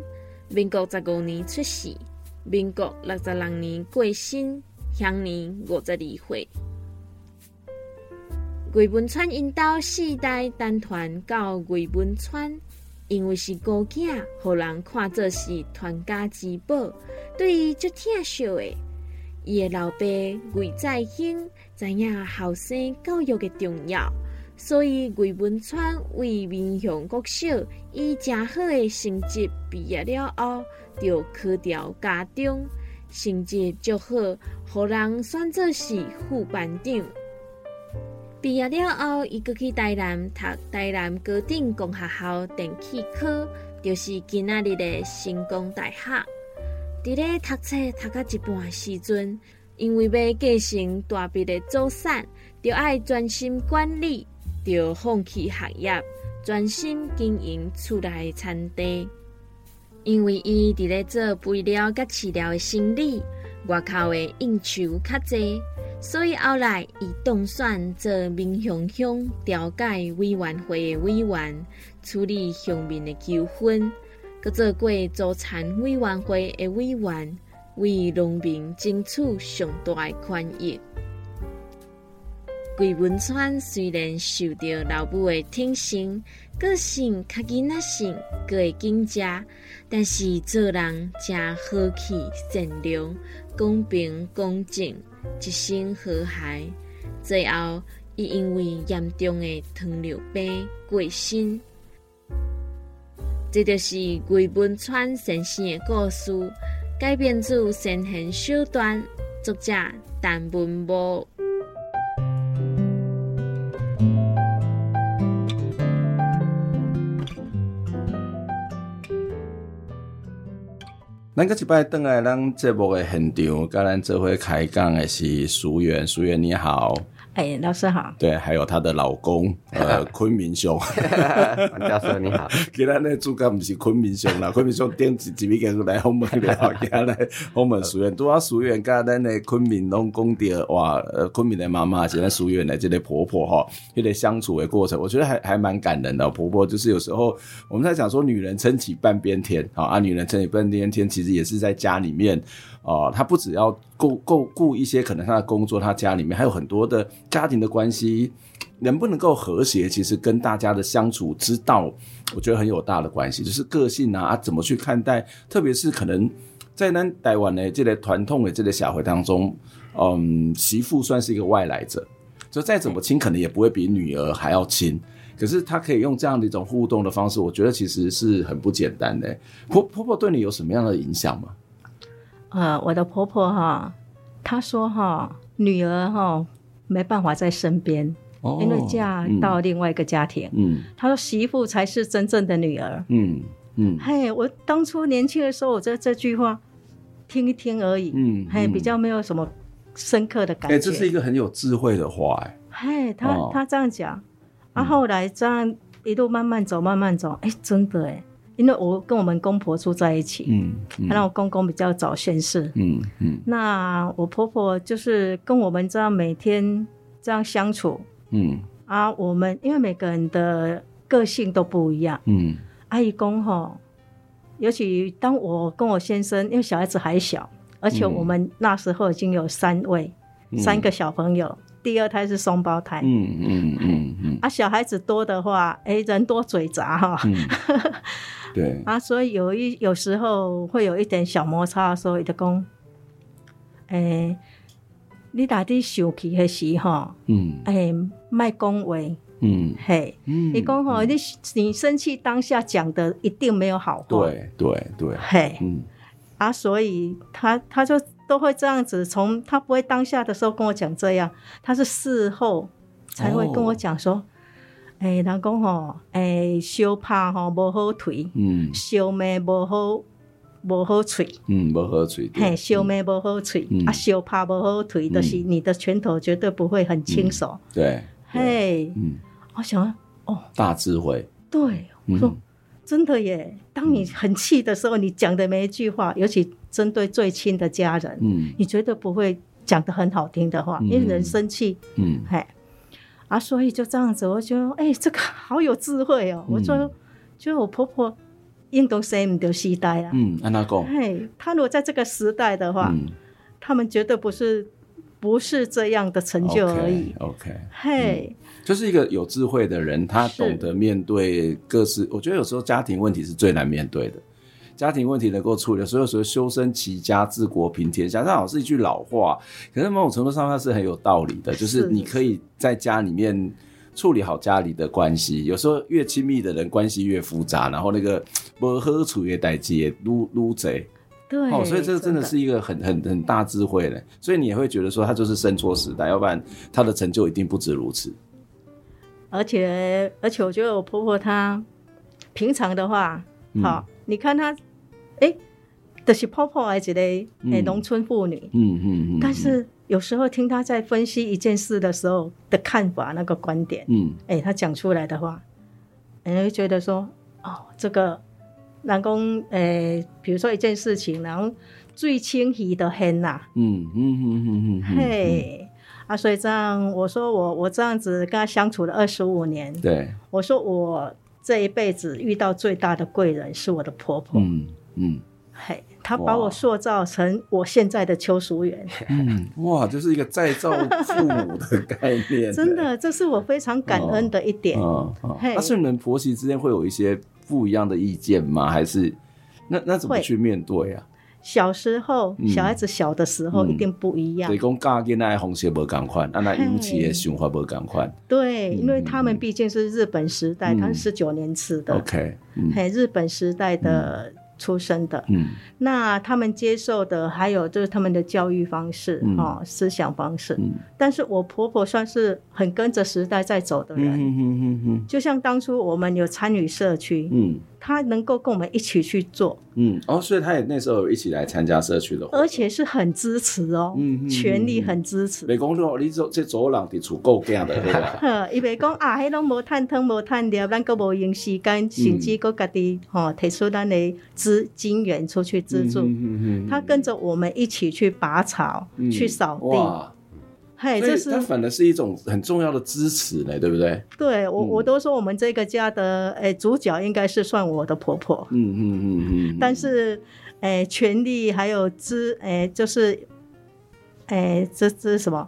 民国十五年出世，民国六十六年过身，享年五十二岁。魏文川因兜四代单传到魏文川，因为是孤囝，互人看作是传家之宝，对伊足疼惜的。伊的老爸魏在兴知影后生教育的重要。所以魏文川为民雄国小以正好的成绩毕业了后，就考调家中，成绩就好，互人选做是副班长。毕业了后，伊搁去台南读台南高等工学校电气科，就是今仔日的成功大学。伫咧读册读到一半时阵，因为要继承大伯的祖产，就爱专心管理。就放弃学业，专心经营厝内餐厅。因为伊伫咧做肥料甲饲料的生意，外口的应酬较侪，所以后来伊当选做民雄乡调解委员会的委员，处理乡民的纠纷，搁做过助产委员会的委员，为农民争取上大的权益。魏文川虽然受到老母的疼惜，个性较囡仔性，阁会紧张，但是做人真和气、善良、公平、公正，一生和谐。最后，伊因为严重的糖尿病过身。这就是魏文川先生的故事，改编自先贤小段，作者陈文木。咱个礼拜登来咱节目的现场，跟咱这回开讲的是淑媛，淑媛你好。哎、欸，老师好。对，还有她的老公，呃，*laughs* 昆明兄。王教授你好。*laughs* 今天呢，主角不是昆明兄啦，*laughs* 昆明兄点几几米个来访问了，今天来访问淑媛，都啊淑媛，跟咱的昆明拢讲到哇，呃，昆明的妈妈，现在书院的这个婆婆哈，有点相处的过程，我觉得还还蛮感人的。婆婆就是有时候我们在讲说，女人撑起半边天啊，女人撑起半边天，其实也是在家里面。啊、他不只要顾顾顾一些可能他的工作，他家里面还有很多的家庭的关系，能不能够和谐，其实跟大家的相处之道，我觉得很有大的关系。就是个性啊，怎么去看待，特别是可能在咱台湾的这类传统的这类社会当中，嗯，媳妇算是一个外来者，就再怎么亲，可能也不会比女儿还要亲。可是他可以用这样的一种互动的方式，我觉得其实是很不简单的。婆婆婆对你有什么样的影响吗？呃，我的婆婆哈，她说哈，女儿哈没办法在身边，哦，因为嫁到另外一个家庭。嗯，她说媳妇才是真正的女儿。嗯嗯，嘿，我当初年轻的时候，我这这句话听一听而已。嗯，嘿，比较没有什么深刻的感觉。哎，这是一个很有智慧的话，哎。嘿，她她这样讲，啊，后来这样一路慢慢走，慢慢走，哎，真的哎。因为我跟我们公婆住在一起，嗯，嗯，然后我公公比较早先逝，嗯嗯，那我婆婆就是跟我们这样每天这样相处，嗯，啊，我们因为每个人的个性都不一样，嗯，阿姨公哈，尤其当我跟我先生，因为小孩子还小，而且我们那时候已经有三位，嗯、三个小朋友，第二胎是双胞胎，嗯嗯嗯嗯，啊，小孩子多的话，哎，人多嘴杂哈。嗯对。*laughs* 啊，所以有一有时候会有一点小摩擦的时候，伊就讲，诶、欸，你到底生气的时候，嗯，诶、欸，卖恭维，嗯，嘿，嗯，你讲吼，你你生气当下讲的一定没有好话，对对对，嘿，嗯，啊，所以他他就都会这样子，从他不会当下的时候跟我讲这样，他是事后才会跟我讲说。哦。诶、欸，人讲吼，诶，相拍吼无好腿，嗯，小妹无好无好喙，嗯，无好喙，嘿，小妹无好喙，嗯、啊，小拍无好腿，就、嗯、是你的拳头绝对不会很轻手，嗯、对，嘿，嗯，我想，哦，大智慧，对，我说、嗯、真的耶，当你很气的时候，你讲的每一句话，尤其针对最亲的家人，嗯，你绝对不会讲的很好听的话，嗯、因为人生气，嗯，嘿。啊，所以就这样子，我觉得，哎，这个好有智慧哦。嗯、我说，就我婆婆印度谁唔到时代啊。嗯，安娜讲，嘿，他如果在这个时代的话，嗯、他们绝对不是不是这样的成就而已。OK，, 嘿、嗯，就是一个有智慧的人，他懂得面对各式。我觉得有时候家庭问题是最难面对的。家庭问题能够处理，所以说修身齐家治国平天下，这好像是一句老话，可是某种程度上它是很有道理的。就是你可以在家里面处理好家里的关系。有时候越亲密的人关系越复杂，然后那个不喝处越带接撸撸贼。对，哦，所以这个真的是一个很很很大智慧的，所以你也会觉得说他就是生错时代，要不然他的成就一定不止如此。而且而且，我觉得我婆婆她平常的话，嗯、好，你看她，哎、欸，就是婆婆还是嘞，哎，农村妇女，嗯嗯嗯，但是有时候听她在分析一件事的时候的看法，那个观点，嗯，哎、欸，她讲出来的话，你会觉得说，哦，这个。人讲，诶、欸，比如说一件事情，然后最清晰的很呐，嗯嗯嗯嗯嗯，嘿，啊，所以这样，我说我我这样子跟他相处了二十五年，对，我说我这一辈子遇到最大的贵人是我的婆婆，嗯嗯，嘿，他把我塑造成我现在的邱淑媛，*laughs* 嗯，哇，这是一个再造父母的概念，*laughs* 真的，这是我非常感恩的一点，哦，哦，嘿，那是你们婆媳之间会有一些。不一样的意见吗？还是那那怎么去面对啊？小时候，嗯、小孩子小的时候一定不一样。所以讲家境那红鞋不赶快，那那引起的想法不赶快。对，因为他们毕竟是日本时代，嗯、他是十九年次的。OK，嘿，日本时代的。出生的，嗯，那他们接受的还有就是他们的教育方式，嗯、哦，思想方式，嗯，但是我婆婆算是很跟着时代在走的人，嗯嗯嗯嗯，就像当初我们有参与社区，嗯。他能够跟我们一起去做，嗯，哦，所以他也那时候有一起来参加社区的活动，而且是很支持哦，嗯，全力很支持。别讲说你做这走廊的厝够干的，对吧？*laughs* 呵，伊别讲啊，迄拢无探汤无探料，咱搁无用时间，甚至搁家己吼提出咱的资金源出去资助，嗯嗯，他跟着我们一起去拔草，去扫地。嘿，这是它反而是一种很重要的支持呢，对不对？对我，我都说我们这个家的诶主角应该是算我的婆婆。嗯嗯嗯嗯。但是，诶，权力还有资，诶，就是，诶，这这是什么？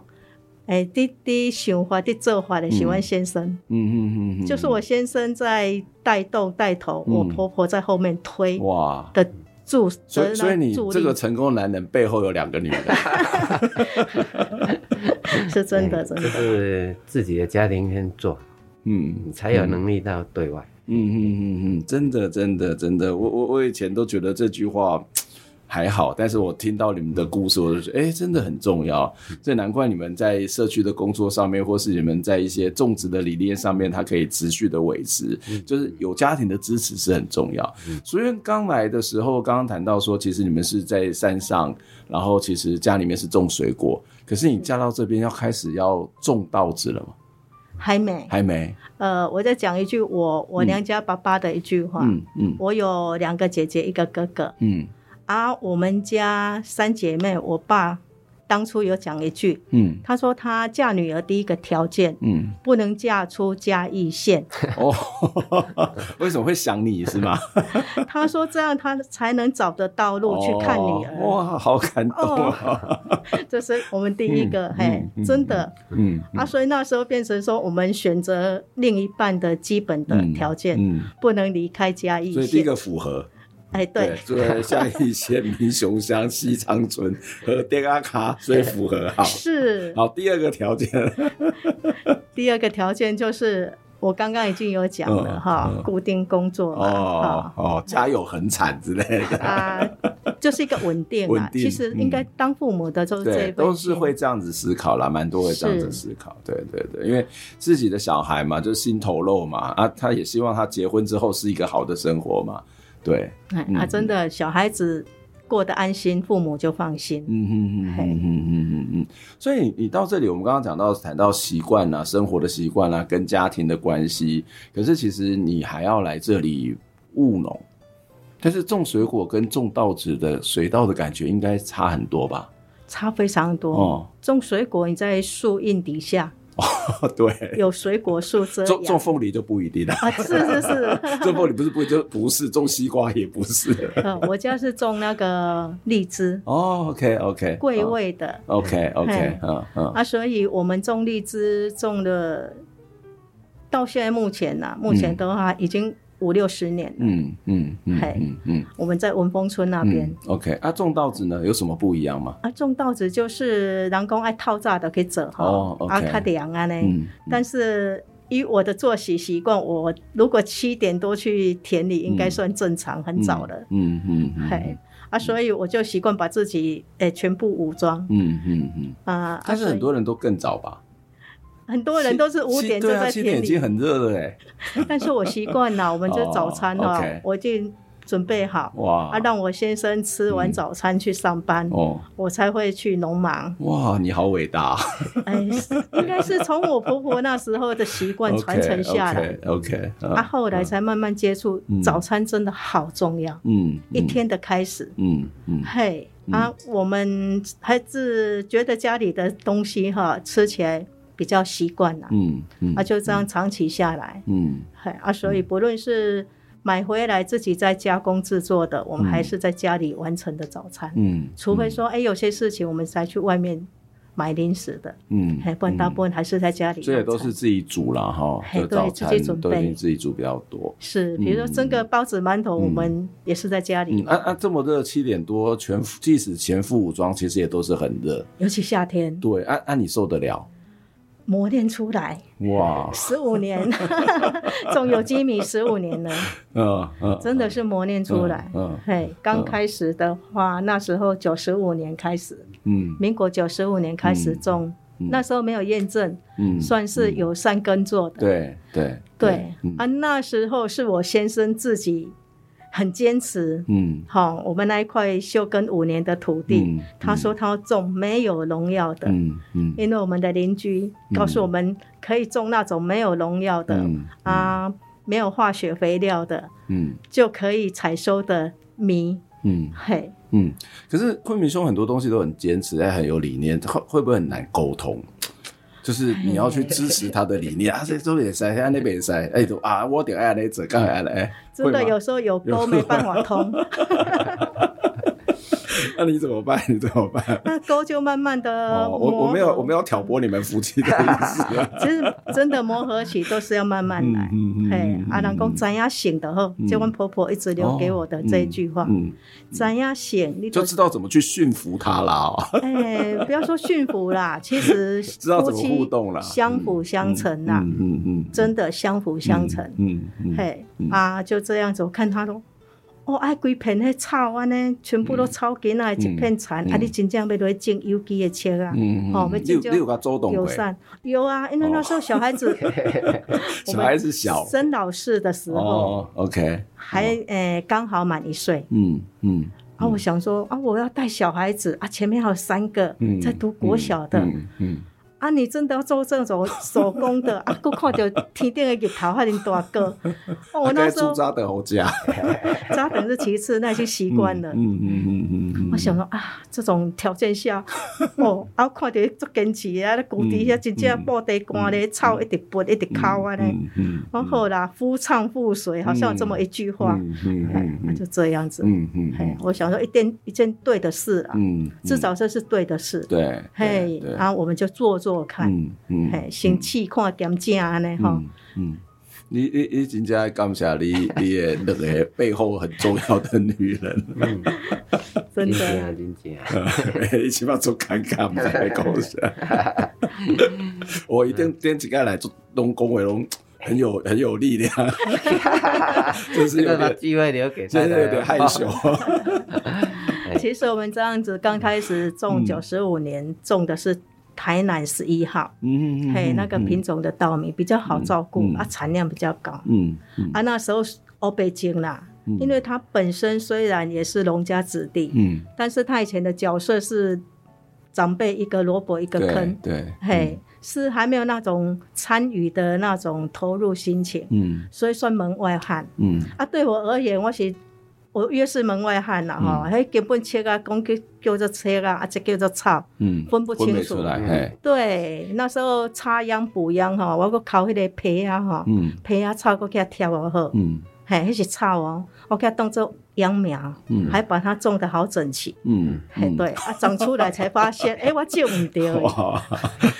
诶，滴滴想法的做法的喜欢先生。嗯嗯嗯。就是我先生在带动带头，我婆婆在后面推。哇。的。助，所以所以你这个成功男人背后有两个女人，*laughs* *laughs* 是真的，真的是自己的家庭先做，嗯，你才有能力到对外，嗯嗯嗯嗯，真的真的真的，我我我以前都觉得这句话。还好，但是我听到你们的故事，我就觉得，哎、欸，真的很重要。这难怪你们在社区的工作上面，或是你们在一些种植的理念上面，它可以持续的维持。就是有家庭的支持是很重要。所以刚来的时候，刚刚谈到说，其实你们是在山上，然后其实家里面是种水果。可是你嫁到这边要开始要种稻子了吗？还没，还没。呃，我再讲一句我我娘家爸爸的一句话。嗯嗯，我有两个姐姐，一个哥哥。嗯。啊，我们家三姐妹，我爸当初有讲一句，嗯，他说他嫁女儿第一个条件，嗯，不能嫁出嘉义县。哦，*laughs* 为什么会想你是吗？*laughs* 他说这样他才能找得到路去看女儿。哦、哇，好感动啊！*laughs* 这是我们第一个，嗯、嘿，嗯、真的，嗯，嗯啊，所以那时候变成说，我们选择另一半的基本的条件，嗯，嗯不能离开嘉义县。所以第一个符合。哎，对，住在嘉义县民雄乡西昌村和电阿卡，所以符合好。是。好，第二个条件。第二个条件就是我刚刚已经有讲了哈，固定工作哦哦，家有恒产之类的啊，*laughs* 就是一个稳定嘛。其实应该当父母的都是这都是会这样子思考啦，蛮多会这样子思考。对对对，因为自己的小孩嘛，就心头肉嘛啊，他也希望他结婚之后是一个好的生活嘛。对，啊，真的小孩子过得安心，父母就放心。嗯哼哼，嗯嗯嗯嗯嗯。所以你到这里，我们刚刚讲到谈到习惯啊，生活的习惯啊，跟家庭的关系。可是其实你还要来这里务农，但是种水果跟种稻子的水稻的感觉应该差很多吧？差非常多哦。种水果你在树荫底下，哦，*laughs* 对，有水果树遮，种种凤梨就不一定了。啊，是是是，*laughs* 种凤梨不是不就不是种西瓜也不是。嗯，我家是种那个荔枝。哦，OK OK，桂味的。OK OK，嗯嗯。啊，所以我们种荔枝种的，到现在目前呢，目前的话已经。五六十年，嗯嗯嗯，嗯嗯，我们在文峰村那边。OK，啊，种稻子呢有什么不一样吗？啊，种稻子就是人工爱套炸的可以走哈，啊，较凉啊呢。但是以我的作息习惯，我如果七点多去田里，应该算正常，嗯、很早了。嗯嗯嗯。嘿，啊，所以我就习惯把自己诶全部武装。嗯嗯嗯。啊，但是很多人都更早吧？很多人都是五点就在田里。七点已经很热了哎。*laughs* 但是我习惯了，*laughs* 我们这早餐哈，我已经。准备好哇！啊，让我先生吃完早餐去上班，哦，我才会去农忙。哇，你好伟大！*laughs* 哎，应该是从我婆婆那时候的习惯传承下来。OK，啊，后来才慢慢接触早餐，真的好重要。嗯，一天的开始。嗯嗯。嘿，啊，我们还是觉得家里的东西哈吃起来比较习惯了。嗯嗯。啊，就这样长期下来。嗯。嘿，啊，所以不论是。买回来自己在加工制作的，我们还是在家里完成的早餐。嗯，除非说，哎、欸，有些事情我们才去外面买零食的。嗯，不然大部分还是在家里。这也都是自己煮了哈，对，自己准备，自己煮比较多。是，比如说蒸个包子、馒头，我们也是在家里。啊啊，这么热，七点多全即使全副武装，其实也都是很热，尤其夏天。对，啊啊，你受得了？磨练出来。哇，十五年，*laughs* 种有机米十五年了，嗯嗯，真的是磨练出来，嗯嘿，刚开始的话，那时候九十五年开始，嗯，民国九十五年开始种，那时候没有验证，嗯，算是有三根做的，对对。对，啊，那时候是我先生自己。很坚持，嗯，好，我们那一块休耕五年的土地，他说他要种没有农药的，嗯嗯，因为我们的邻居告诉我们可以种那种没有农药的，啊，没有化学肥料的，嗯，就可以采收的米，嗯，嘿，嗯，可是昆明兄很多东西都很坚持，也很有理念，会会不会很难沟通？就是你要去支持他的理念，*laughs* 啊，这这边塞，那边也塞，哎，都啊，我得爱来者，干爱来，真的有时候有 *laughs* 沟没办法通。那你怎么办？你怎么办？*laughs* 那沟就慢慢的。我我没有我没有挑拨你们夫妻的意思。*laughs* 其实真的磨合期都是要慢慢来。嘿，阿郎公知影醒的后，就我婆婆一直留给我的这一句话。知影醒，你就知道怎么去驯服他啦。*laughs* 哎，不要说驯服啦，其实知道怎么互动啦，相辅相成啦。嗯嗯，真的相辅相成。嗯嗯，嘿啊，就这样子，我看他都。哦，爱规片迄草安尼，全部都草根啊，一片残。啊，你真正要落去种有机的车啊？哦，要种种友善。有啊，因为那时候小孩子，小孩子小，生老四的时候，OK，还诶刚好满一岁。嗯嗯。啊，我想说啊，我要带小孩子啊，前面还有三个在读国小的。嗯。啊！你真的要做这种手工的 *laughs* 啊？我看到天顶的日头还恁大个，我那时候扎等好加，扎等是其次，那已经习惯了。嗯嗯嗯嗯我想说啊，这种条件下，*laughs* 哦，啊，看到足坚持啊，那谷底下真正布地干咧，草一直拔一直抠啊咧。嗯嗯。好啦，夫唱妇随，好像有这么一句话。嗯嗯那就这样子。嗯嗯。我想说一件一件对的事啊。嗯。至少这是对的事。对。嘿，然后我们就做做。我看，嗯嘿，先试看点正安尼哈。嗯，你你你真正感谢你 *laughs* 你的那个背后很重要的女人。嗯，真的，真的。*laughs* 你起码做看看，唔在讲啥。我一定点几个来做东宫为龙，很有 *laughs* 很有力量。就是有点机会留给，真的有点害羞。其实我们这样子刚开始种九十五年种的是。台南十一号，嗯嗯嘿，那个品种的稻米比较好照顾，啊，产量比较高，嗯啊，那时候是欧北京啦，因为他本身虽然也是农家子弟，嗯，但是他以前的角色是长辈一个萝卜一个坑，对，嘿，是还没有那种参与的那种投入心情，嗯，所以算门外汉，嗯，啊，对我而言，我是。我越是门外汉啦，哈，还根本切啊，讲叫叫做切啊，啊，这叫做草，嗯，分不清楚。对，那时候插秧补秧哈，我搁靠迄个皮啊哈，皮啊草搁给它挑好，嗯，嘿，迄是草哦，我给它当做秧苗，嗯，还把它种得好整齐，嗯，嘿，对，啊，长出来才发现，*laughs* 哎，我种唔对。哇，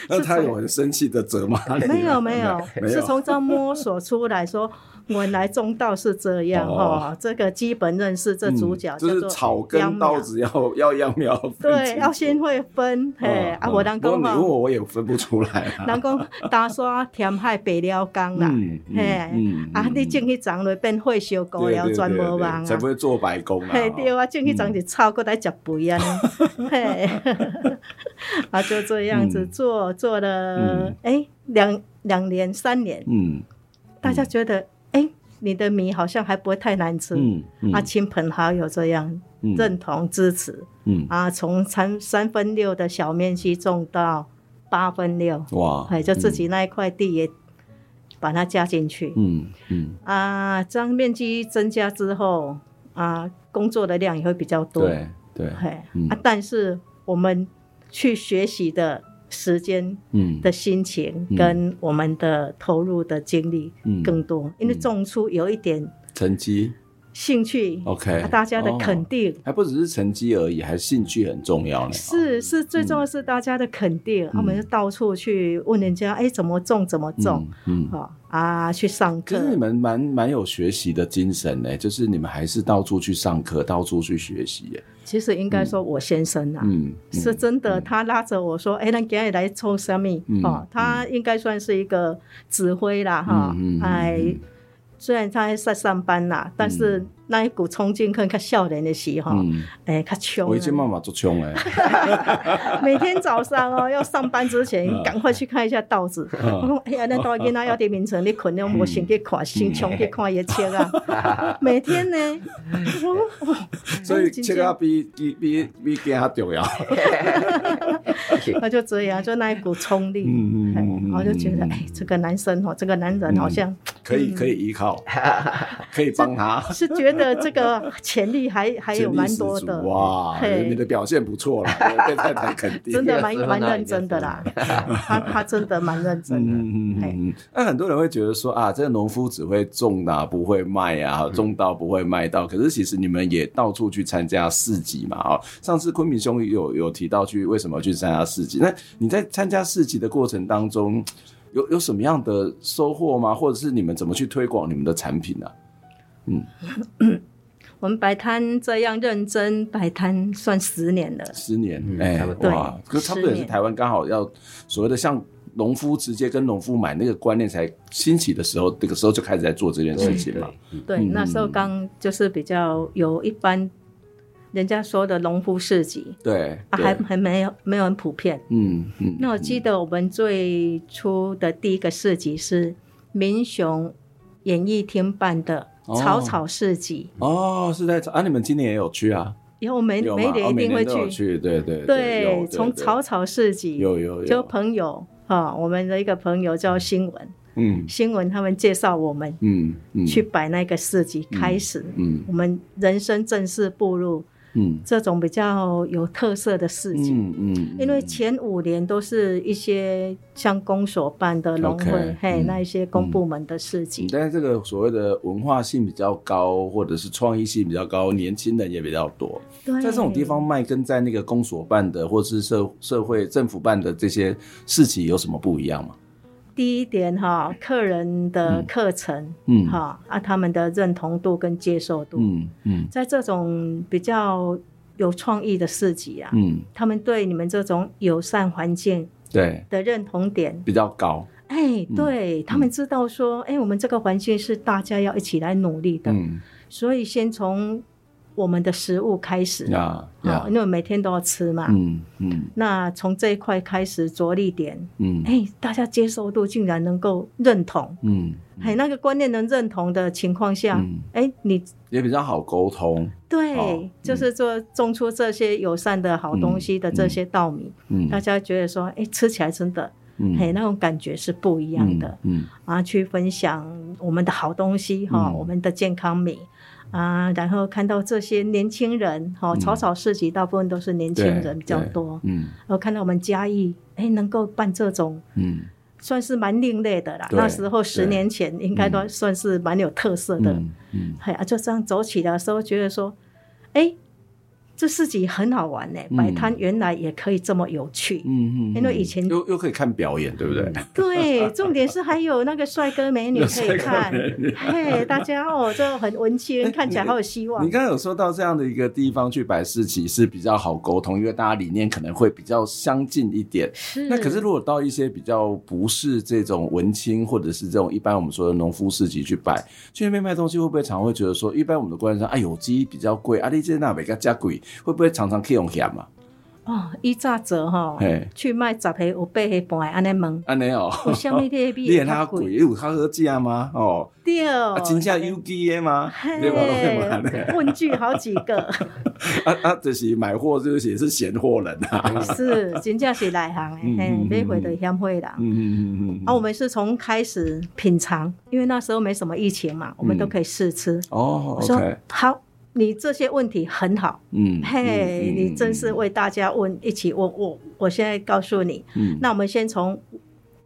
那他有很生气的责骂？没有没有，是从这摸索出来说。原来中道是这样哦，这个基本认识这主角就是草跟稻子要 *laughs* 要秧苗，对，要先会分。嘿，啊，我人讲，你问我我也分不出来。人讲打沙填海白了工啦，嘿，啊，你种去长了变会烧高了，全无望啊，才不会做白工啊。嘿，对啊，种去长就草过来吃肥啊，*laughs* 嘿，*laughs* 啊，就这样子做做了，哎，两两年三年，嗯，大家觉得。你的米好像还不会太难吃，嗯嗯、啊，亲朋好友这样认同支持，嗯、啊，从三三分六的小面积种到八分六，哇，哎，就自己那一块地也把它加进去，嗯嗯，嗯啊，这样面积增加之后，啊，工作的量也会比较多，对对，嘿嗯、啊，但是我们去学习的。时间的心情跟我们的投入的精力更多，因为种出有一点成绩、兴趣，OK，大家的肯定，还不只是成绩而已，还是兴趣很重要呢。是是，最重要是大家的肯定，我们就到处去问人家，哎，怎么种怎么种，嗯，好啊，去上课。可是你们蛮蛮有学习的精神呢，就是你们还是到处去上课，到处去学习耶。其实应该说，我先生啊，嗯，是真的，他拉着我说：“哎，那给你来抽什么？”哦，他应该算是一个指挥啦，哈，哎，虽然他在上班啦，但是。那一股冲劲，看看少年的时候，哎，较冲。我已经妈妈做冲了。*laughs* 每天早上哦，要上班之前，赶快去看一下稻子。我说：“哎呀，那稻子那要点名称，你可能我先去看，先冲去看一切啊。*laughs* ”每天呢，*laughs* 所以切啊比比比比更加重要。他就这样，就那一股冲力，然后就觉得，哎，这个男生哦，这个男人好像可以可以依靠，可以帮他。是觉得。的这个潜力还还有蛮多的哇！你的表现不错了，被太太肯定，真的蛮蛮认真的啦。*laughs* 他他真的蛮认真的。嗯嗯，那很多人会觉得说啊，这个农夫只会种啊，不会卖啊，种到不会卖到。可是其实你们也到处去参加市集嘛啊。上次昆明兄有有提到去为什么去参加市集？那你在参加市集的过程当中，有有什么样的收获吗？或者是你们怎么去推广你们的产品呢？嗯，我们摆摊这样认真摆摊算十年了，十年，哎、欸，对哇，可是差不多也是台湾刚好要所谓的像农夫直接跟农夫买那个观念才兴起的时候，那个时候就开始在做这件事情嘛。对，嗯、那时候刚就是比较有一般人家说的农夫市集，对，啊、还还没有没有很普遍。嗯嗯，嗯。那我记得我们最初的第一个市集是民雄演艺厅办的。草草市集。哦，是在啊，你们今年也有去啊？以后每每年一定会去，去对对对，从草草市集有有就朋友啊，我们的一个朋友叫新闻，嗯，新闻他们介绍我们，嗯嗯，去摆那个市集开始，嗯，我们人生正式步入。嗯，这种比较有特色的事情，嗯嗯，因为前五年都是一些像公所办的农会，嘿，那一些公部门的事情。但是这个所谓的文化性比较高，或者是创意性比较高，年轻人也比较多。对，在这种地方卖，跟在那个公所办的，或者是社社会政府办的这些事情有什么不一样吗？第一点哈，客人的课程，嗯，哈啊，他们的认同度跟接受度，嗯嗯，在这种比较有创意的市集啊，嗯，他们对你们这种友善环境对。的认同点比较高，哎，对他们知道说，哎，我们这个环境是大家要一起来努力的，嗯，所以先从。我们的食物开始。啊，因为每天都要吃嘛，嗯嗯，那从这一块开始着力点，嗯，哎，大家接受度竟然能够认同，嗯，哎，那个观念能认同的情况下，哎，你也比较好沟通，对，就是说种出这些友善的好东西的这些稻米，嗯，大家觉得说，哎，吃起来真的，嘿，那种感觉是不一样的，嗯，然后去分享我们的好东西哈，我们的健康米。啊，然后看到这些年轻人，哈，草草市集大部分都是年轻人比较多，嗯，然后看到我们嘉义，哎，能够办这种，嗯，算是蛮另类的啦。那时候十年前应该都算是蛮有特色的，嗯，哎啊，就这样走起来的时候，觉得说，哎，这市集很好玩呢，摆摊原来也可以这么有趣。嗯嗯，因为以前又又可以看表演，对不对？对，*laughs* 重点是还有那个帅哥美女可以看，嘿，大家哦，就很文青，*laughs* 看起来好有希望。你刚刚有说到这样的一个地方去摆市集是比较好沟通，因为大家理念可能会比较相近一点。是。那可是如果到一些比较不是这种文青，或者是这种一般我们说的农夫市集去摆，去那边卖东西，会不会常会觉得说，一般我们的观众说，哎，有机比较贵，啊，你这那边个价贵？会不会常常去用咸嘛？哦，伊早做吼，去卖十个有八个半的安尼问，安尼哦，有虾米的比 *laughs* 较贵？有较好价吗？哦，对，啊，真正有机的吗？对吧？问句好几个，*laughs* 啊啊，就是买货就是也是闲货人啊，*laughs* 是真正是内行诶，嘿，买回的嫌货啦，嗯嗯嗯啊，我们是从开始品尝，因为那时候没什么疫情嘛，我们都可以试吃。哦，OK，好。你这些问题很好，嗯，嘿，嗯、你真是为大家问，嗯、一起问我。我现在告诉你，嗯，那我们先从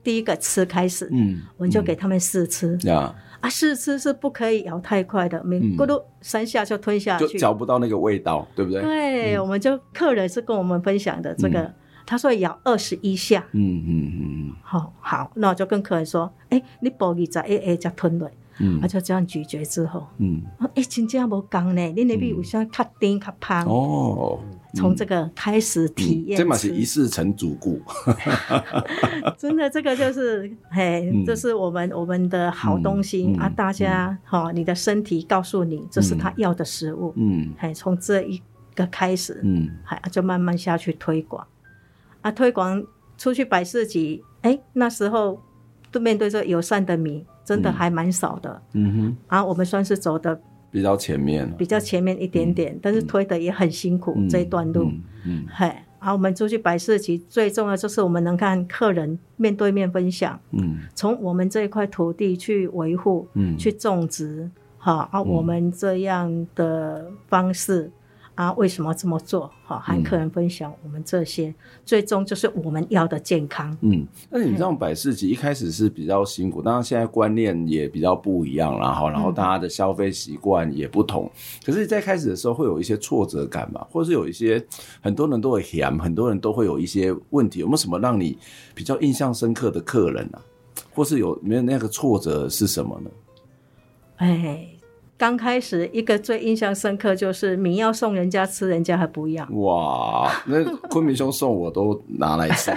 第一个吃开始，嗯，我们就给他们试吃，呀、嗯，啊，试吃是不可以咬太快的，每咕噜三下就吞下去，就嚼不到那个味道，对不对？对，嗯、我们就客人是跟我们分享的这个，嗯、他说咬二十一下，嗯嗯嗯，好好，那我就跟客人说，哎、欸，你保你在 A A 再吞了。嗯，啊，就这样咀嚼之后，嗯，哎，真正无讲呢，你那边有啥较甜较胖哦。从这个开始体验，这嘛是一世成主顾。*laughs* 真的，这个就是，*laughs* 嘿，这是我们我们的好东西啊！大家，哈，你的身体告诉你，这是他要的食物。嗯，嘿，从这一个开始，嗯，还就慢慢下去推广。啊，推广出去摆市集，哎，那时候都面对着友善的米。真的还蛮少的，嗯哼，啊，我们算是走的比较前面，比较前面一点点，嗯、但是推的也很辛苦、嗯、这一段路，嗯，嗯。嘿，啊，我们出去摆市集，最重要就是我们能看客人面对面分享，嗯，从我们这一块土地去维护，嗯，去种植，好，啊，我们这样的方式。啊，为什么这么做？哈，和客人分享我们这些，嗯、最终就是我们要的健康。嗯，那你这样摆市集一开始是比较辛苦，当然现在观念也比较不一样，然后然后大家的消费习惯也不同。嗯、可是，在开始的时候会有一些挫折感嘛，或者是有一些很多人都会嫌，很多人都会有一些问题。有没有什么让你比较印象深刻的客人啊？或是有没有那个挫折是什么呢？哎。刚开始一个最印象深刻就是米要送人家吃，人家还不要。哇，那昆明兄送我都拿来吃，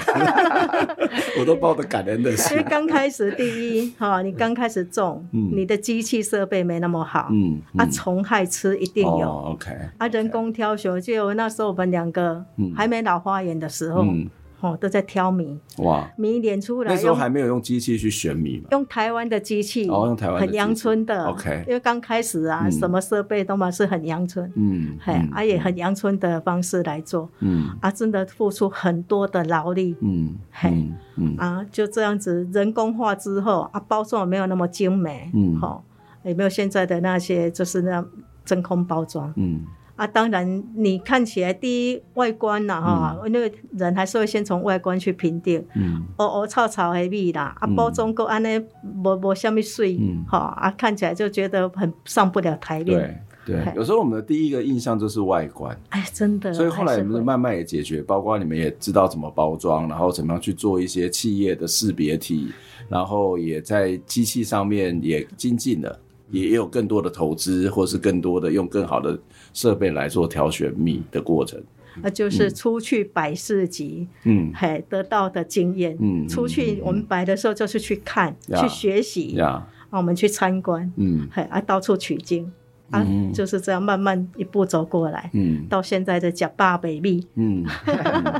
*laughs* 我都抱着感恩的心。因为刚开始第一哈，你刚开始种，嗯、你的机器设备没那么好，嗯，嗯啊，虫害吃一定有、哦、，OK，啊，人工挑选，就那时候我们两个还没老花眼的时候。嗯哦，都在挑米。哇，米碾出来。那时候还没有用机器去选米嘛？用台湾的机器哦，用台湾很阳春的。OK，因为刚开始啊，什么设备都嘛是很阳春，嗯，嘿，啊也很阳春的方式来做，嗯，啊真的付出很多的劳力，嗯，嘿，嗯，啊就这样子人工化之后啊，包装没有那么精美，嗯，好，也没有现在的那些就是那真空包装，嗯。啊，当然，你看起来第一外观呐，哈，那个人还是会先从外观去评定，嗯，乌乌草草的米啦，啊，包装够安尼，无无虾米水，哈，啊，看起来就觉得很上不了台面。对对，有时候我们的第一个印象就是外观，哎，真的。所以后来你们慢慢也解决，包括你们也知道怎么包装，然后怎么样去做一些企业的识别体，然后也在机器上面也精进了。也有更多的投资，或是更多的用更好的设备来做挑选米的过程。那就是出去摆市集，嗯，嘿，得到的经验。嗯，出去我们摆的时候就是去看，去学习，呀，啊，我们去参观，嗯，嘿，啊，到处取经。啊，就是这样慢慢一步走过来，嗯，到现在的呷饱白米，*laughs* 嗯，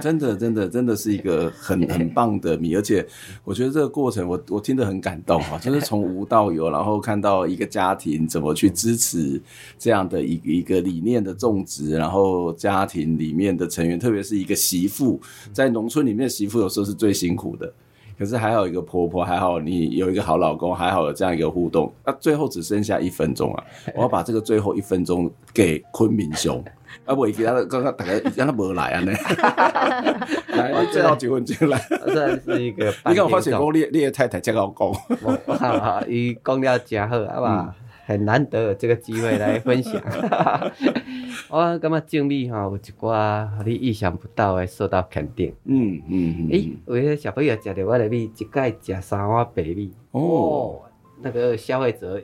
真的，真的，真的是一个很很棒的米，而且我觉得这个过程我我听得很感动啊，*laughs* 就是从无到有，然后看到一个家庭怎么去支持这样的一个一个理念的种植，然后家庭里面的成员，特别是一个媳妇，在农村里面媳妇有时候是最辛苦的。可是还好一个婆婆，还好你有一个好老公，还好有这样一个互动。那、啊、最后只剩下一分钟啊！我要把这个最后一分钟给昆明兄，啊不，其他刚刚大概让他没来啊呢。来，最后几分钟来。这是一个，你看我发现讲你你的太太真老公，好好，伊讲了真好，好吧？很难得有这个机会来分享。*laughs* 我感觉正美哈有一寡你意想不到的受到肯定。嗯嗯嗯。诶、欸，有些小朋友食着我的米，一盖食三碗白米。哦。那个消费者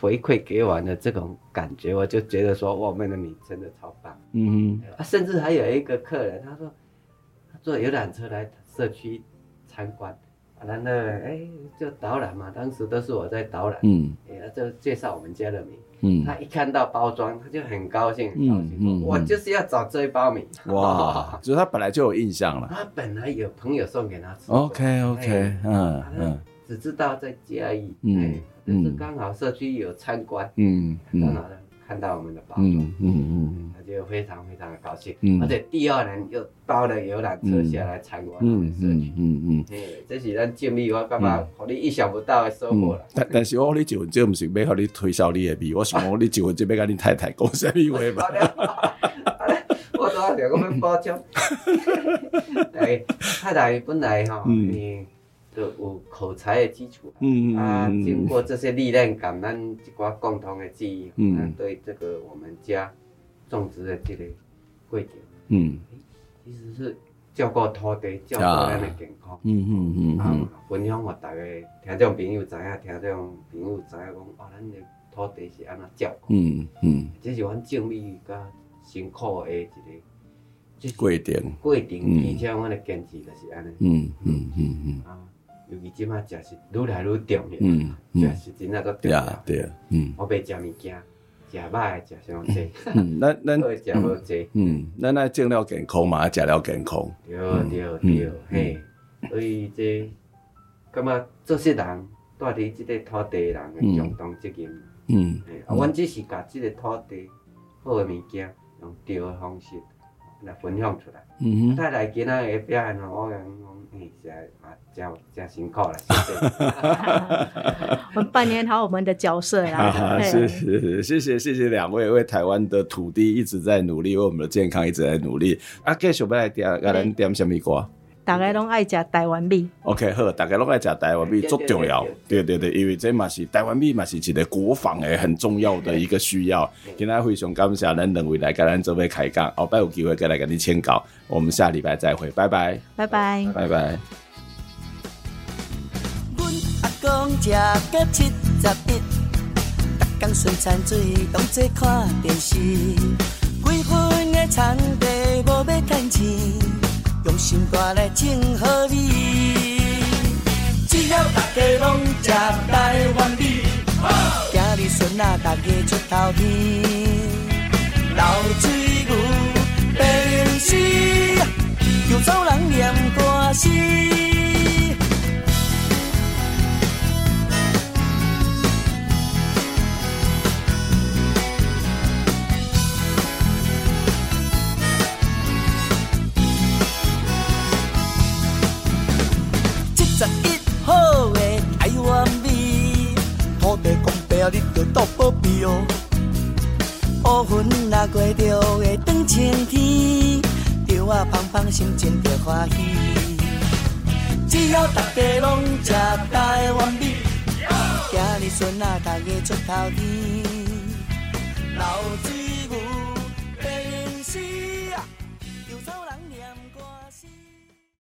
回馈给我的这种感觉，我就觉得说，我们的米真的超棒。嗯嗯。啊，甚至还有一个客人，他说他坐游览车来社区参观。然后哎，就导览嘛，当时都是我在导览，嗯，哎，就介绍我们家的米，嗯，他一看到包装，他就很高兴，很，高兴嗯，我就是要找这一包米，哇，*laughs* 就是他本来就有印象了，他本来有朋友送给他吃，OK OK，嗯嗯，只知道在嘉义，嗯，就是刚好社区有参观，嗯嗯。看到我们的包装，嗯嗯嗯，他就非常非常的高兴，嗯，而且第二年又包了游览车下来参观我们社区，嗯嗯，哎，这是咱正美我干嘛，和你意想不到的收获了。但但是我你结婚这不是要和你推销你的 *laughs* 味，我想我你结婚这要跟你太太讲什么话吧？*laughs* 我多少两个分包装，*laughs* 哎，太太本来哈，嗯。就有口才的基础，嗯啊，经过这些历练，感恩一寡共同的记忆，嗯，对这个我们家种植的这个过程，嗯，其实是照顾土地，照顾咱的健康，嗯嗯嗯嗯，分享给大家听众朋友知影，听众朋友知影讲，哦，咱的土地是安怎照顾，嗯嗯，这是阮正美甲辛苦的一个过程，过程，而且阮的坚持就是安尼，嗯嗯嗯嗯。啊。尤其即马食是愈来愈重要，嗯，食是真正足重要，对啊，嗯，我袂食物件，食歹食伤济，嗯，咱咱会食无济，嗯，咱爱种了健康嘛，食了健康，对对对，嘿，所以这感觉做事人带伫即个土地人诶共同责任，嗯，啊，阮只是甲即个土地好诶物件用对诶方式来分享出来，嗯哼，太太今仔个表现我讲。嗯，加啊真真辛苦了，*laughs* 谢谢。我们扮演好我们的角色啦。*laughs* 是是是，谢谢谢谢两位为台湾的土地一直在努力，为我们的健康一直在努力。啊，继续要来点，给咱点什么歌？大家拢爱食台湾米。OK，好，大家拢爱食台湾米，足重要。对对对，因为这嘛是台湾米嘛是一个国防诶很重要的一个需要。今天非常感谢咱两位来跟咱这边开讲，后摆有机会再来跟你签稿。我们下礼拜再会，拜拜，拜拜，拜拜。阮阿公食到七十一，逐工洗餐水，同齐看电视，几分的田地无要趁钱。用心肝来种好米，只要大家拢食台湾米，今日孙仔大家出头天，流水牛白龙丝，又走人念歌诗。你着多保庇哦，乌云若过着会转晴天，稻仔芳芳心情着欢喜。只要大家拢食台湾米，今日孙仔大家出头天，流水牛白龙丝。